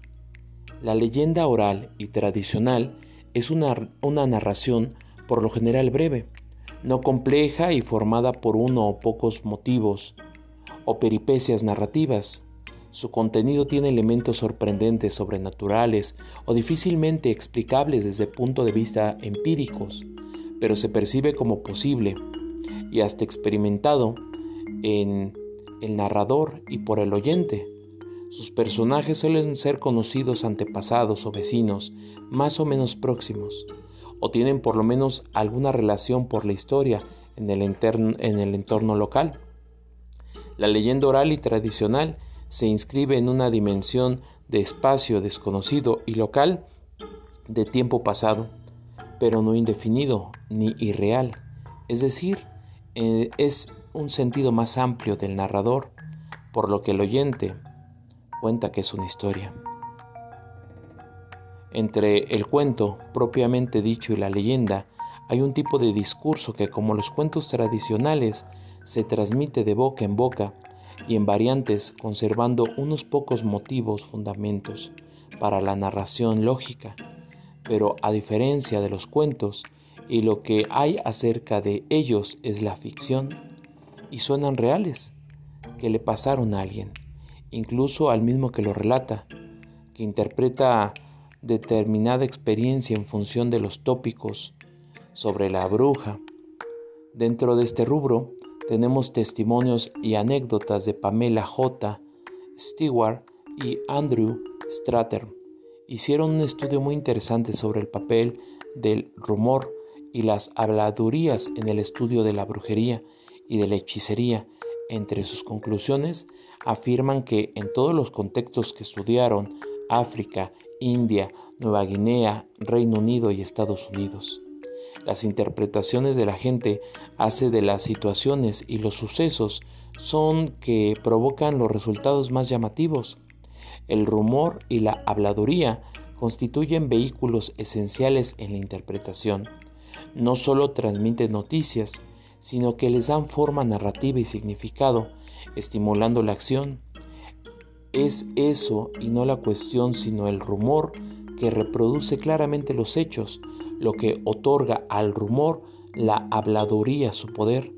S1: La leyenda oral y tradicional es una, una narración por lo general breve, no compleja y formada por uno o pocos motivos o peripecias narrativas. Su contenido tiene elementos sorprendentes, sobrenaturales o difícilmente explicables desde el punto de vista empíricos, pero se percibe como posible y hasta experimentado en el narrador y por el oyente. Sus personajes suelen ser conocidos antepasados o vecinos, más o menos próximos, o tienen por lo menos alguna relación por la historia en el, en el entorno local. La leyenda oral y tradicional se inscribe en una dimensión de espacio desconocido y local de tiempo pasado, pero no indefinido ni irreal, es decir, eh, es un sentido más amplio del narrador, por lo que el oyente cuenta que es una historia. Entre el cuento propiamente dicho y la leyenda hay un tipo de discurso que como los cuentos tradicionales se transmite de boca en boca y en variantes conservando unos pocos motivos fundamentos para la narración lógica, pero a diferencia de los cuentos y lo que hay acerca de ellos es la ficción y suenan reales, que le pasaron a alguien, incluso al mismo que lo relata, que interpreta determinada experiencia en función de los tópicos sobre la bruja. Dentro de este rubro tenemos testimonios y anécdotas de Pamela J. Stewart y Andrew Strater. Hicieron un estudio muy interesante sobre el papel del rumor y las habladurías en el estudio de la brujería y de la hechicería. Entre sus conclusiones afirman que en todos los contextos que estudiaron, África, India, Nueva Guinea, Reino Unido y Estados Unidos, las interpretaciones de la gente hace de las situaciones y los sucesos son que provocan los resultados más llamativos. El rumor y la habladuría constituyen vehículos esenciales en la interpretación. No solo transmiten noticias, sino que les dan forma narrativa y significado, estimulando la acción. Es eso y no la cuestión, sino el rumor que reproduce claramente los hechos, lo que otorga al rumor la habladuría su poder.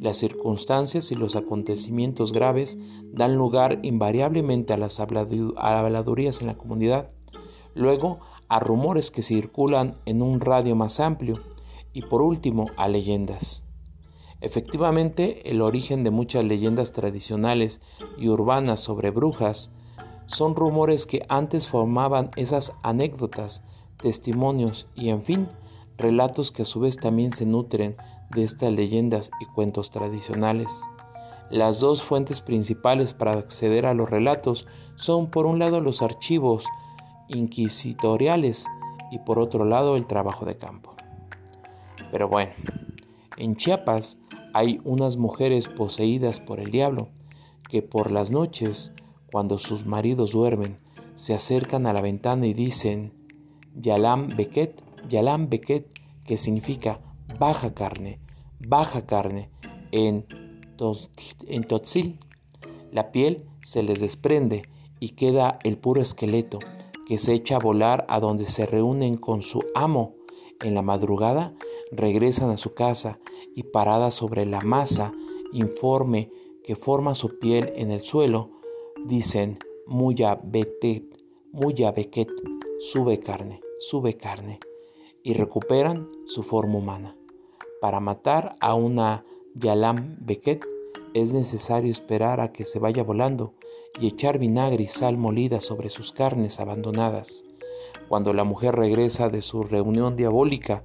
S1: Las circunstancias y los acontecimientos graves dan lugar invariablemente a las habladurías en la comunidad, luego a rumores que circulan en un radio más amplio y por último a leyendas. Efectivamente, el origen de muchas leyendas tradicionales y urbanas sobre brujas son rumores que antes formaban esas anécdotas testimonios y, en fin, relatos que a su vez también se nutren de estas leyendas y cuentos tradicionales. Las dos fuentes principales para acceder a los relatos son por un lado los archivos inquisitoriales y por otro lado el trabajo de campo. Pero bueno, en Chiapas hay unas mujeres poseídas por el diablo que por las noches, cuando sus maridos duermen, se acercan a la ventana y dicen, Yalam Beket, Yalam Beket, que significa baja carne, baja carne, en, en Totzil. La piel se les desprende y queda el puro esqueleto, que se echa a volar a donde se reúnen con su amo. En la madrugada regresan a su casa y parada sobre la masa informe que forma su piel en el suelo, dicen Muya Betet, Muya Beket, sube carne, sube carne, y recuperan su forma humana. Para matar a una Yalam Beket es necesario esperar a que se vaya volando y echar vinagre y sal molida sobre sus carnes abandonadas. Cuando la mujer regresa de su reunión diabólica,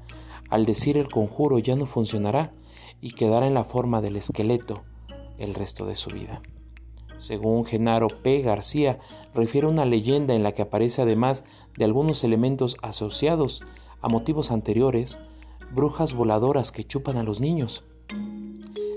S1: al decir el conjuro ya no funcionará y quedará en la forma del esqueleto el resto de su vida. Según Genaro P. García, refiere una leyenda en la que aparece además de algunos elementos asociados a motivos anteriores, brujas voladoras que chupan a los niños.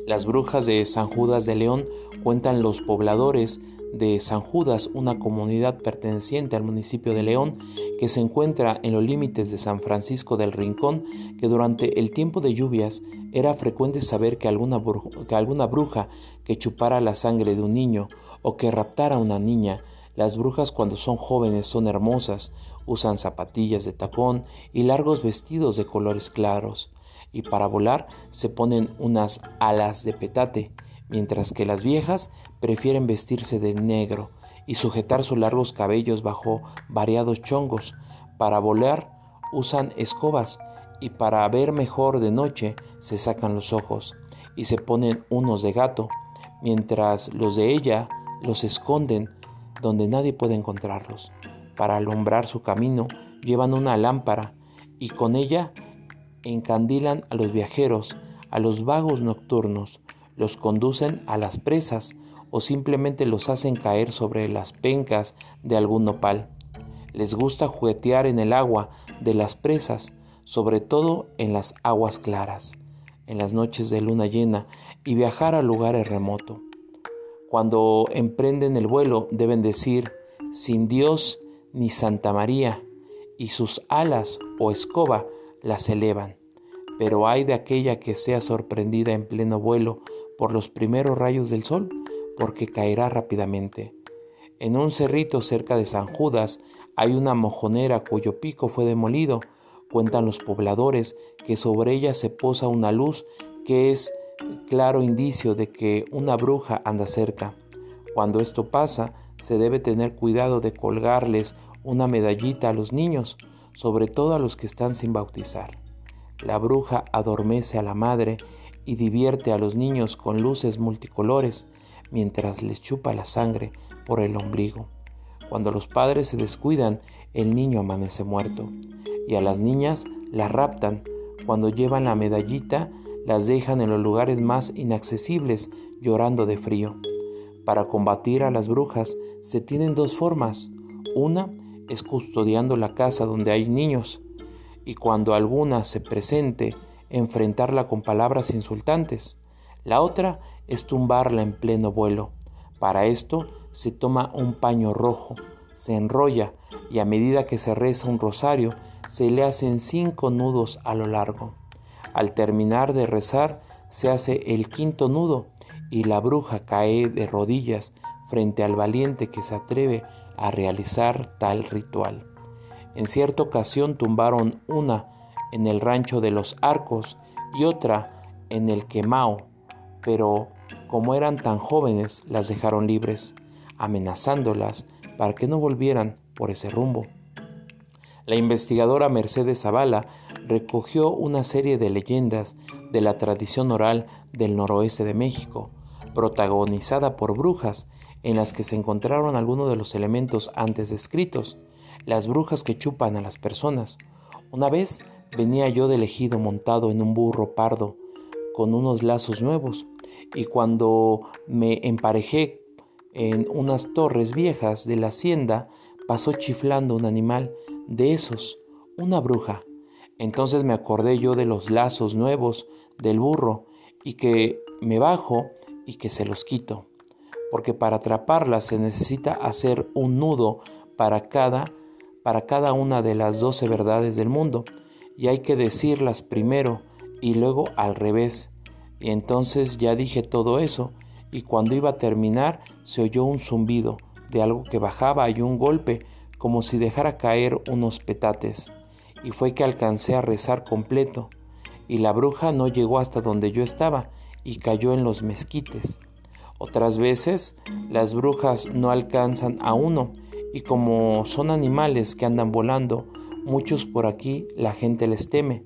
S1: Las brujas de San Judas de León cuentan los pobladores de San Judas, una comunidad perteneciente al municipio de León que se encuentra en los límites de San Francisco del Rincón, que durante el tiempo de lluvias era frecuente saber que alguna, bruja, que alguna bruja que chupara la sangre de un niño o que raptara a una niña, las brujas cuando son jóvenes son hermosas, usan zapatillas de tacón y largos vestidos de colores claros, y para volar se ponen unas alas de petate, mientras que las viejas prefieren vestirse de negro y sujetar sus largos cabellos bajo variados chongos. Para volar usan escobas y para ver mejor de noche se sacan los ojos y se ponen unos de gato, mientras los de ella los esconden donde nadie puede encontrarlos. Para alumbrar su camino llevan una lámpara y con ella encandilan a los viajeros, a los vagos nocturnos, los conducen a las presas o simplemente los hacen caer sobre las pencas de algún nopal. Les gusta juguetear en el agua de las presas, sobre todo en las aguas claras, en las noches de luna llena y viajar a lugares remotos. Cuando emprenden el vuelo deben decir, sin Dios ni Santa María, y sus alas o escoba las elevan. Pero hay de aquella que sea sorprendida en pleno vuelo por los primeros rayos del sol, porque caerá rápidamente. En un cerrito cerca de San Judas hay una mojonera cuyo pico fue demolido. Cuentan los pobladores que sobre ella se posa una luz que es claro indicio de que una bruja anda cerca. Cuando esto pasa, se debe tener cuidado de colgarles una medallita a los niños, sobre todo a los que están sin bautizar. La bruja adormece a la madre y divierte a los niños con luces multicolores mientras les chupa la sangre por el ombligo. Cuando los padres se descuidan, el niño amanece muerto. Y a las niñas las raptan. Cuando llevan la medallita, las dejan en los lugares más inaccesibles, llorando de frío. Para combatir a las brujas se tienen dos formas. Una es custodiando la casa donde hay niños y cuando alguna se presente, enfrentarla con palabras insultantes. La otra es tumbarla en pleno vuelo. Para esto se toma un paño rojo, se enrolla y a medida que se reza un rosario, se le hacen cinco nudos a lo largo. Al terminar de rezar, se hace el quinto nudo y la bruja cae de rodillas frente al valiente que se atreve a realizar tal ritual. En cierta ocasión tumbaron una en el rancho de los Arcos y otra en el Quemao, pero como eran tan jóvenes las dejaron libres, amenazándolas para que no volvieran por ese rumbo. La investigadora Mercedes Zavala recogió una serie de leyendas de la tradición oral del noroeste de México, protagonizada por brujas, en las que se encontraron algunos de los elementos antes descritos, las brujas que chupan a las personas. Una vez venía yo del ejido montado en un burro pardo, con unos lazos nuevos, y cuando me emparejé en unas torres viejas de la hacienda, pasó chiflando un animal de esos, una bruja. Entonces me acordé yo de los lazos nuevos del burro y que me bajo y que se los quito, porque para atraparla se necesita hacer un nudo para cada para cada una de las doce verdades del mundo y hay que decirlas primero y luego al revés. Y entonces ya dije todo eso y cuando iba a terminar se oyó un zumbido de algo que bajaba y un golpe como si dejara caer unos petates. Y fue que alcancé a rezar completo y la bruja no llegó hasta donde yo estaba y cayó en los mezquites. Otras veces las brujas no alcanzan a uno y como son animales que andan volando, muchos por aquí la gente les teme,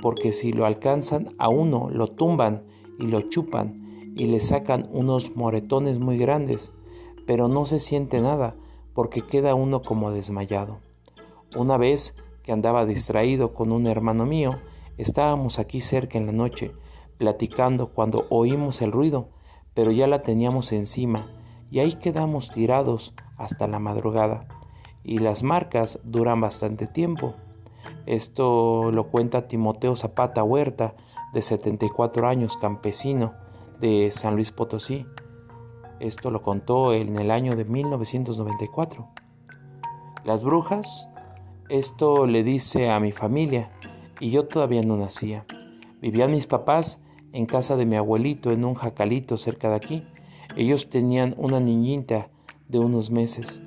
S1: porque si lo alcanzan a uno lo tumban y lo chupan y le sacan unos moretones muy grandes, pero no se siente nada porque queda uno como desmayado. Una vez que andaba distraído con un hermano mío, estábamos aquí cerca en la noche, platicando cuando oímos el ruido, pero ya la teníamos encima, y ahí quedamos tirados hasta la madrugada, y las marcas duran bastante tiempo. Esto lo cuenta Timoteo Zapata Huerta, de 74 años, campesino de San Luis Potosí. Esto lo contó en el año de 1994. Las brujas, esto le dice a mi familia, y yo todavía no nacía. Vivían mis papás en casa de mi abuelito en un jacalito cerca de aquí. Ellos tenían una niñita de unos meses.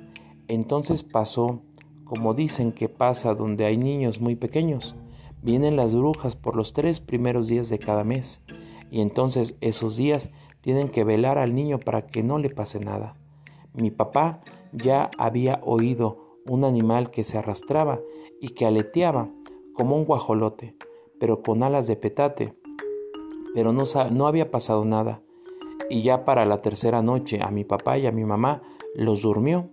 S1: Entonces pasó, como dicen que pasa donde hay niños muy pequeños. Vienen las brujas por los tres primeros días de cada mes. Y entonces esos días tienen que velar al niño para que no le pase nada. Mi papá ya había oído un animal que se arrastraba y que aleteaba como un guajolote, pero con alas de petate. Pero no, no había pasado nada. Y ya para la tercera noche a mi papá y a mi mamá los durmió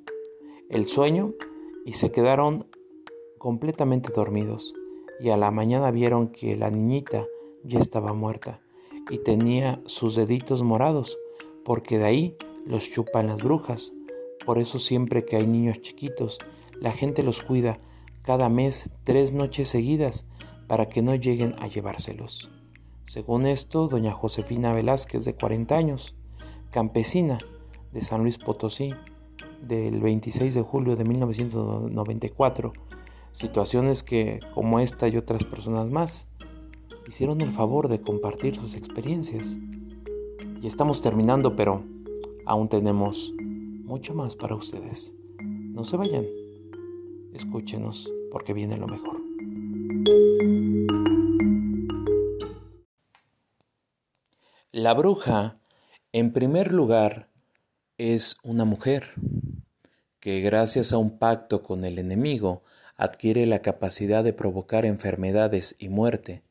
S1: el sueño y se quedaron completamente dormidos. Y a la mañana vieron que la niñita ya estaba muerta y tenía sus deditos morados, porque de ahí los chupan las brujas. Por eso siempre que hay niños chiquitos, la gente los cuida cada mes tres noches seguidas para que no lleguen a llevárselos. Según esto, doña Josefina Velázquez, de 40 años, campesina de San Luis Potosí, del 26 de julio de 1994, situaciones que, como esta y otras personas más, hicieron el favor de compartir sus experiencias. Y estamos terminando, pero aún tenemos mucho más para ustedes. No se vayan, escúchenos porque viene lo mejor. La bruja, en primer lugar, es una mujer que gracias a un pacto con el enemigo adquiere la capacidad de provocar enfermedades y muerte,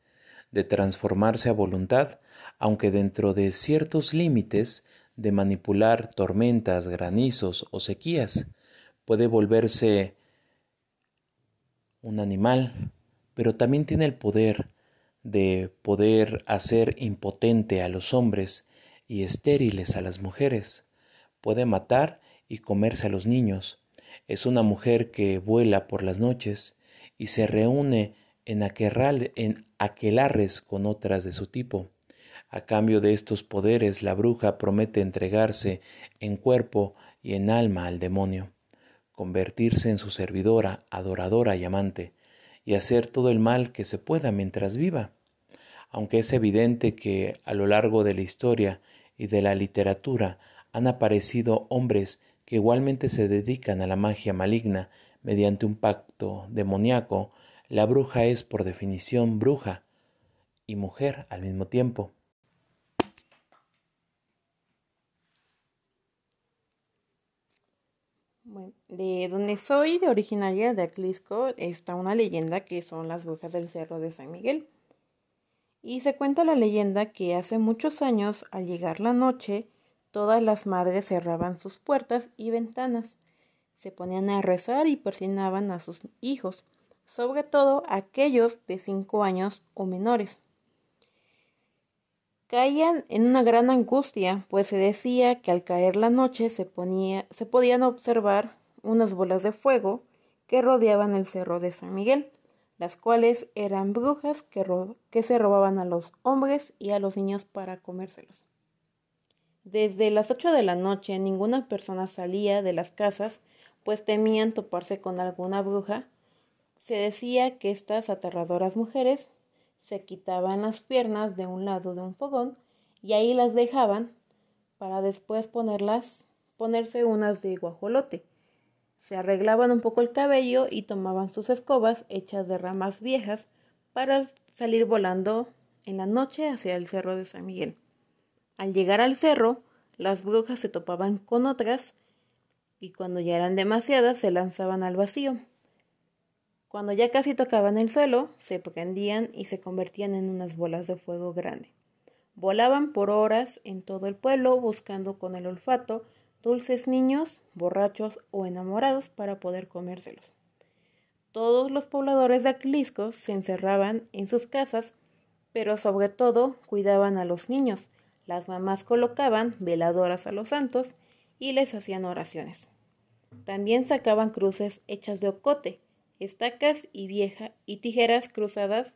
S1: de transformarse a voluntad, aunque dentro de ciertos límites, de manipular tormentas, granizos o sequías, puede volverse un animal, pero también tiene el poder de poder hacer impotente a los hombres y estériles a las mujeres. Puede matar y comerse a los niños. Es una mujer que vuela por las noches y se reúne en, aquelarres con otras de su tipo. A cambio de estos poderes, la bruja promete entregarse en cuerpo y en alma al demonio, convertirse en su servidora, adoradora y amante, y hacer todo el mal que se pueda mientras viva. Aunque es evidente que a lo largo de la historia y de la literatura han aparecido hombres que igualmente se dedican a la magia maligna mediante un pacto demoníaco, la bruja es por definición bruja y mujer al mismo tiempo.
S2: de donde soy, de originaria de Aclisco, está una leyenda que son las brujas del Cerro de San Miguel. Y se cuenta la leyenda que hace muchos años, al llegar la noche, todas las madres cerraban sus puertas y ventanas, se ponían a rezar y persinaban a sus hijos, sobre todo aquellos de cinco años o menores. Caían en una gran angustia, pues se decía que al caer la noche se, ponía, se podían observar unas bolas de fuego que rodeaban el cerro de San Miguel, las cuales eran brujas que, que se robaban a los hombres y a los niños para comérselos. Desde las ocho de la noche ninguna persona salía de las casas, pues temían toparse con alguna bruja. Se decía que estas aterradoras mujeres se quitaban las piernas de un lado de un fogón y ahí las dejaban para después ponerlas, ponerse unas de guajolote. Se arreglaban un poco el cabello y tomaban sus escobas hechas de ramas viejas para salir volando en la noche hacia el cerro de San Miguel. Al llegar al cerro, las brujas se topaban con otras y cuando ya eran demasiadas se lanzaban al vacío. Cuando ya casi tocaban el suelo, se prendían y se convertían en unas bolas de fuego grande. Volaban por horas en todo el pueblo buscando con el olfato dulces niños, borrachos o enamorados para poder comérselos. Todos los pobladores de Aclisco se encerraban en sus casas, pero sobre todo cuidaban a los niños, las mamás colocaban veladoras a los santos y les hacían oraciones. También sacaban cruces hechas de ocote, estacas y vieja y tijeras cruzadas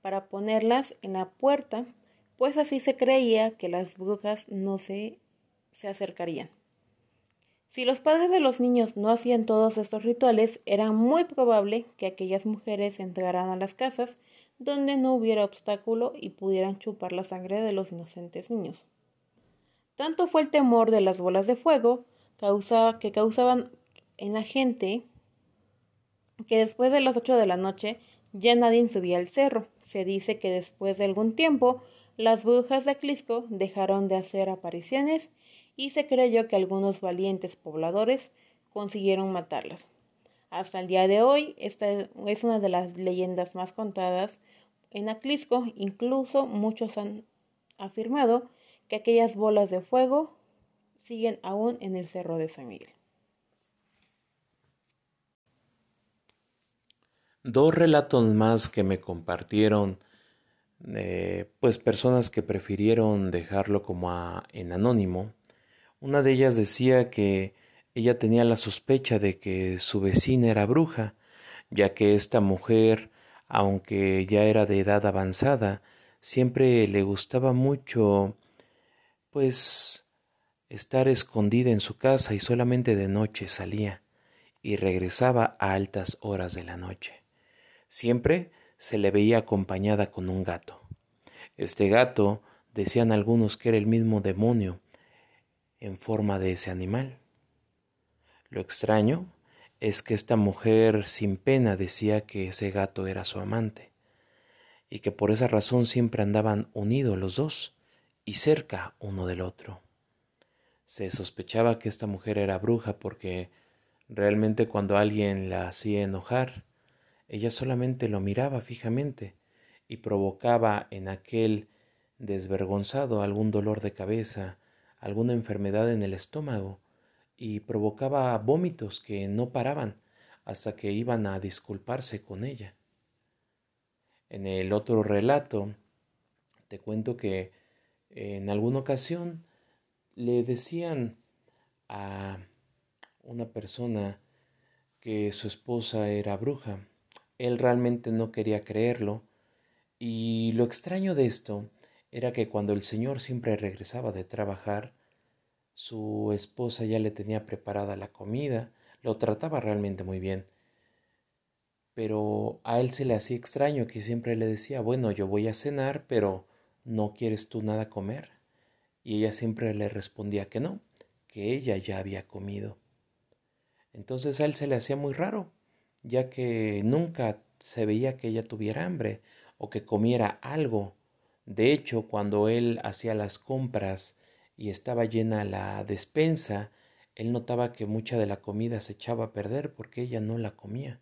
S2: para ponerlas en la puerta, pues así se creía que las brujas no se, se acercarían. Si los padres de los niños no hacían todos estos rituales, era muy probable que aquellas mujeres entraran a las casas donde no hubiera obstáculo y pudieran chupar la sangre de los inocentes niños. Tanto fue el temor de las bolas de fuego que causaban en la gente que después de las ocho de la noche ya nadie subía al cerro. Se dice que después de algún tiempo las brujas de Aclisco dejaron de hacer apariciones y se creyó que algunos valientes pobladores consiguieron matarlas. Hasta el día de hoy, esta es una de las leyendas más contadas en Aclisco. Incluso muchos han afirmado que aquellas bolas de fuego siguen aún en el Cerro de San Miguel.
S1: Dos relatos más que me compartieron, pues personas que prefirieron dejarlo como en anónimo. Una de ellas decía que ella tenía la sospecha de que su vecina era bruja, ya que esta mujer, aunque ya era de edad avanzada, siempre le gustaba mucho, pues, estar escondida en su casa y solamente de noche salía y regresaba a altas horas de la noche. Siempre se le veía acompañada con un gato. Este gato, decían algunos que era el mismo demonio en forma de ese animal. Lo extraño es que esta mujer sin pena decía que ese gato era su amante y que por esa razón siempre andaban unidos los dos y cerca uno del otro. Se sospechaba que esta mujer era bruja porque realmente cuando alguien la hacía enojar, ella solamente lo miraba fijamente y provocaba en aquel desvergonzado algún dolor de cabeza, alguna enfermedad en el estómago y provocaba vómitos que no paraban hasta que iban a disculparse con ella. En el otro relato te cuento que en alguna ocasión le decían a una persona que su esposa era bruja. Él realmente no quería creerlo y lo extraño de esto era que cuando el señor siempre regresaba de trabajar, su esposa ya le tenía preparada la comida, lo trataba realmente muy bien. Pero a él se le hacía extraño que siempre le decía, bueno, yo voy a cenar, pero ¿no quieres tú nada comer? Y ella siempre le respondía que no, que ella ya había comido. Entonces a él se le hacía muy raro, ya que nunca se veía que ella tuviera hambre o que comiera algo. De hecho, cuando él hacía las compras y estaba llena la despensa, él notaba que mucha de la comida se echaba a perder porque ella no la comía.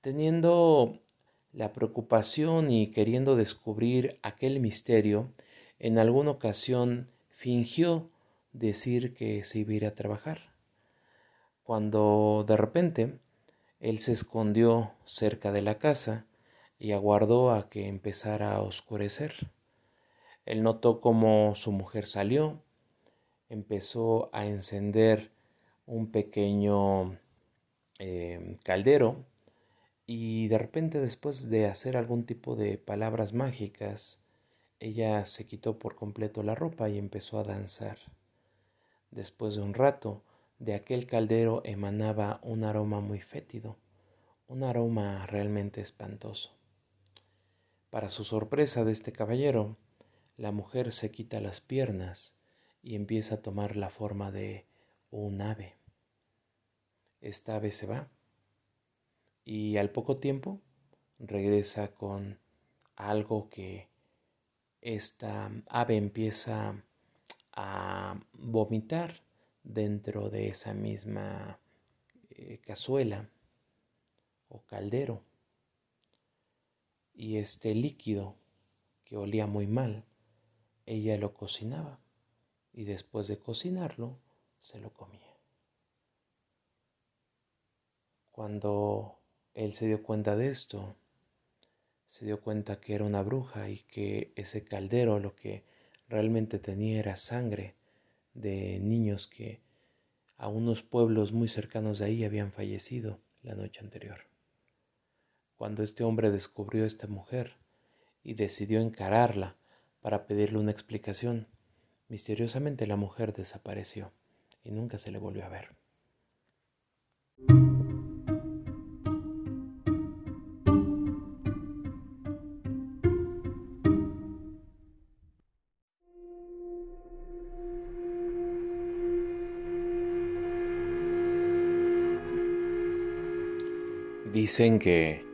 S1: Teniendo la preocupación y queriendo descubrir aquel misterio, en alguna ocasión fingió decir que se iba a ir a trabajar. Cuando de repente él se escondió cerca de la casa y aguardó a que empezara a oscurecer. Él notó cómo su mujer salió, empezó a encender un pequeño em, caldero y de repente después de hacer algún tipo de palabras mágicas, ella se quitó por completo la ropa y empezó a danzar. Después de un rato, de aquel caldero emanaba un aroma muy fétido, un aroma realmente espantoso. Para su sorpresa de este caballero, la mujer se quita las piernas y empieza a tomar la forma de un ave. Esta ave se va y al poco tiempo regresa con algo que esta ave empieza a vomitar dentro de esa misma eh, cazuela o caldero. Y este líquido que olía muy mal ella lo cocinaba y después de cocinarlo se lo comía. Cuando él se dio cuenta de esto, se dio cuenta que era una bruja y que ese caldero lo que realmente tenía era sangre de niños que a unos pueblos muy cercanos de ahí habían fallecido la noche anterior. Cuando este hombre descubrió esta mujer y decidió encararla para pedirle una explicación. Misteriosamente la mujer desapareció y nunca se le volvió a ver. Dicen que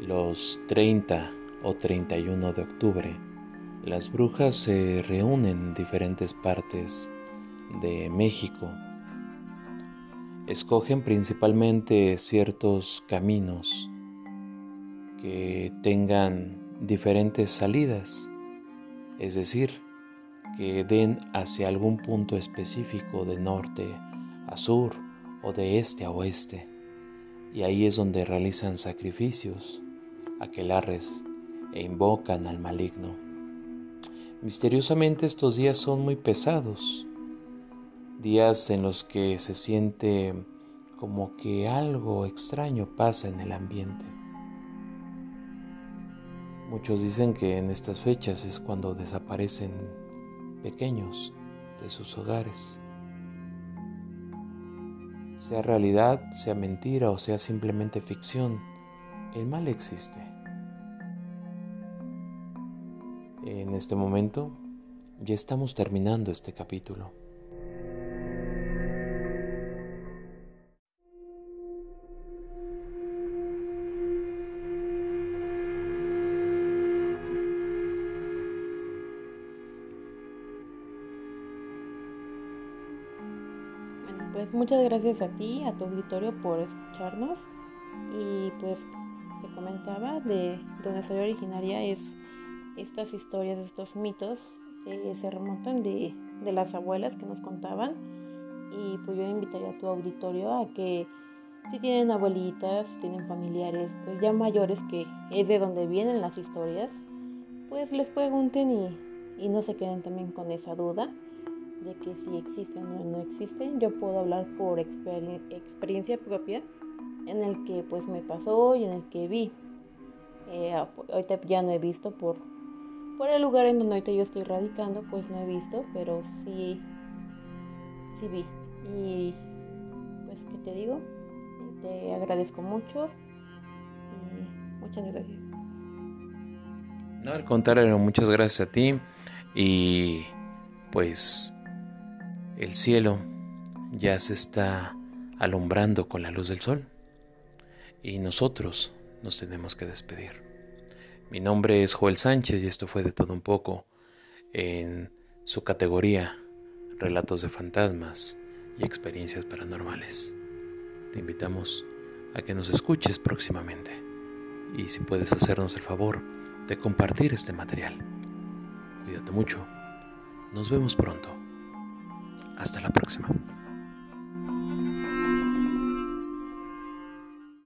S1: los 30 o 31 de octubre las brujas se reúnen en diferentes partes de México. Escogen principalmente ciertos caminos que tengan diferentes salidas, es decir, que den hacia algún punto específico de norte a sur o de este a oeste. Y ahí es donde realizan sacrificios, aquelarres e invocan al maligno. Misteriosamente estos días son muy pesados, días en los que se siente como que algo extraño pasa en el ambiente. Muchos dicen que en estas fechas es cuando desaparecen pequeños de sus hogares. Sea realidad, sea mentira o sea simplemente ficción, el mal existe. En este momento ya estamos terminando este capítulo.
S2: pues muchas gracias a ti, a tu auditorio por escucharnos. Y pues te comentaba de donde soy originaria es estas historias, estos mitos que se remontan de, de las abuelas que nos contaban. Y pues yo invitaría a tu auditorio a que si tienen abuelitas, tienen familiares, pues ya mayores que es de donde vienen las historias, pues les pregunten y, y no se queden también con esa duda de que si existen o no existen. Yo puedo hablar por experiencia propia en el que pues me pasó y en el que vi. Eh, ahorita ya no he visto por, por el lugar en donde ahorita yo estoy radicando, pues no he visto, pero sí, sí vi. Y pues, ¿qué te digo? Te agradezco mucho y muchas gracias.
S1: No, al contrario, muchas gracias a ti y pues el cielo ya se está alumbrando con la luz del sol y nosotros nos tenemos que despedir. Mi nombre es Joel Sánchez y esto fue de todo un poco en su categoría Relatos de fantasmas y experiencias paranormales. Te invitamos a que nos escuches próximamente y si puedes hacernos el favor de compartir este material. Cuídate mucho. Nos vemos pronto. Hasta la próxima.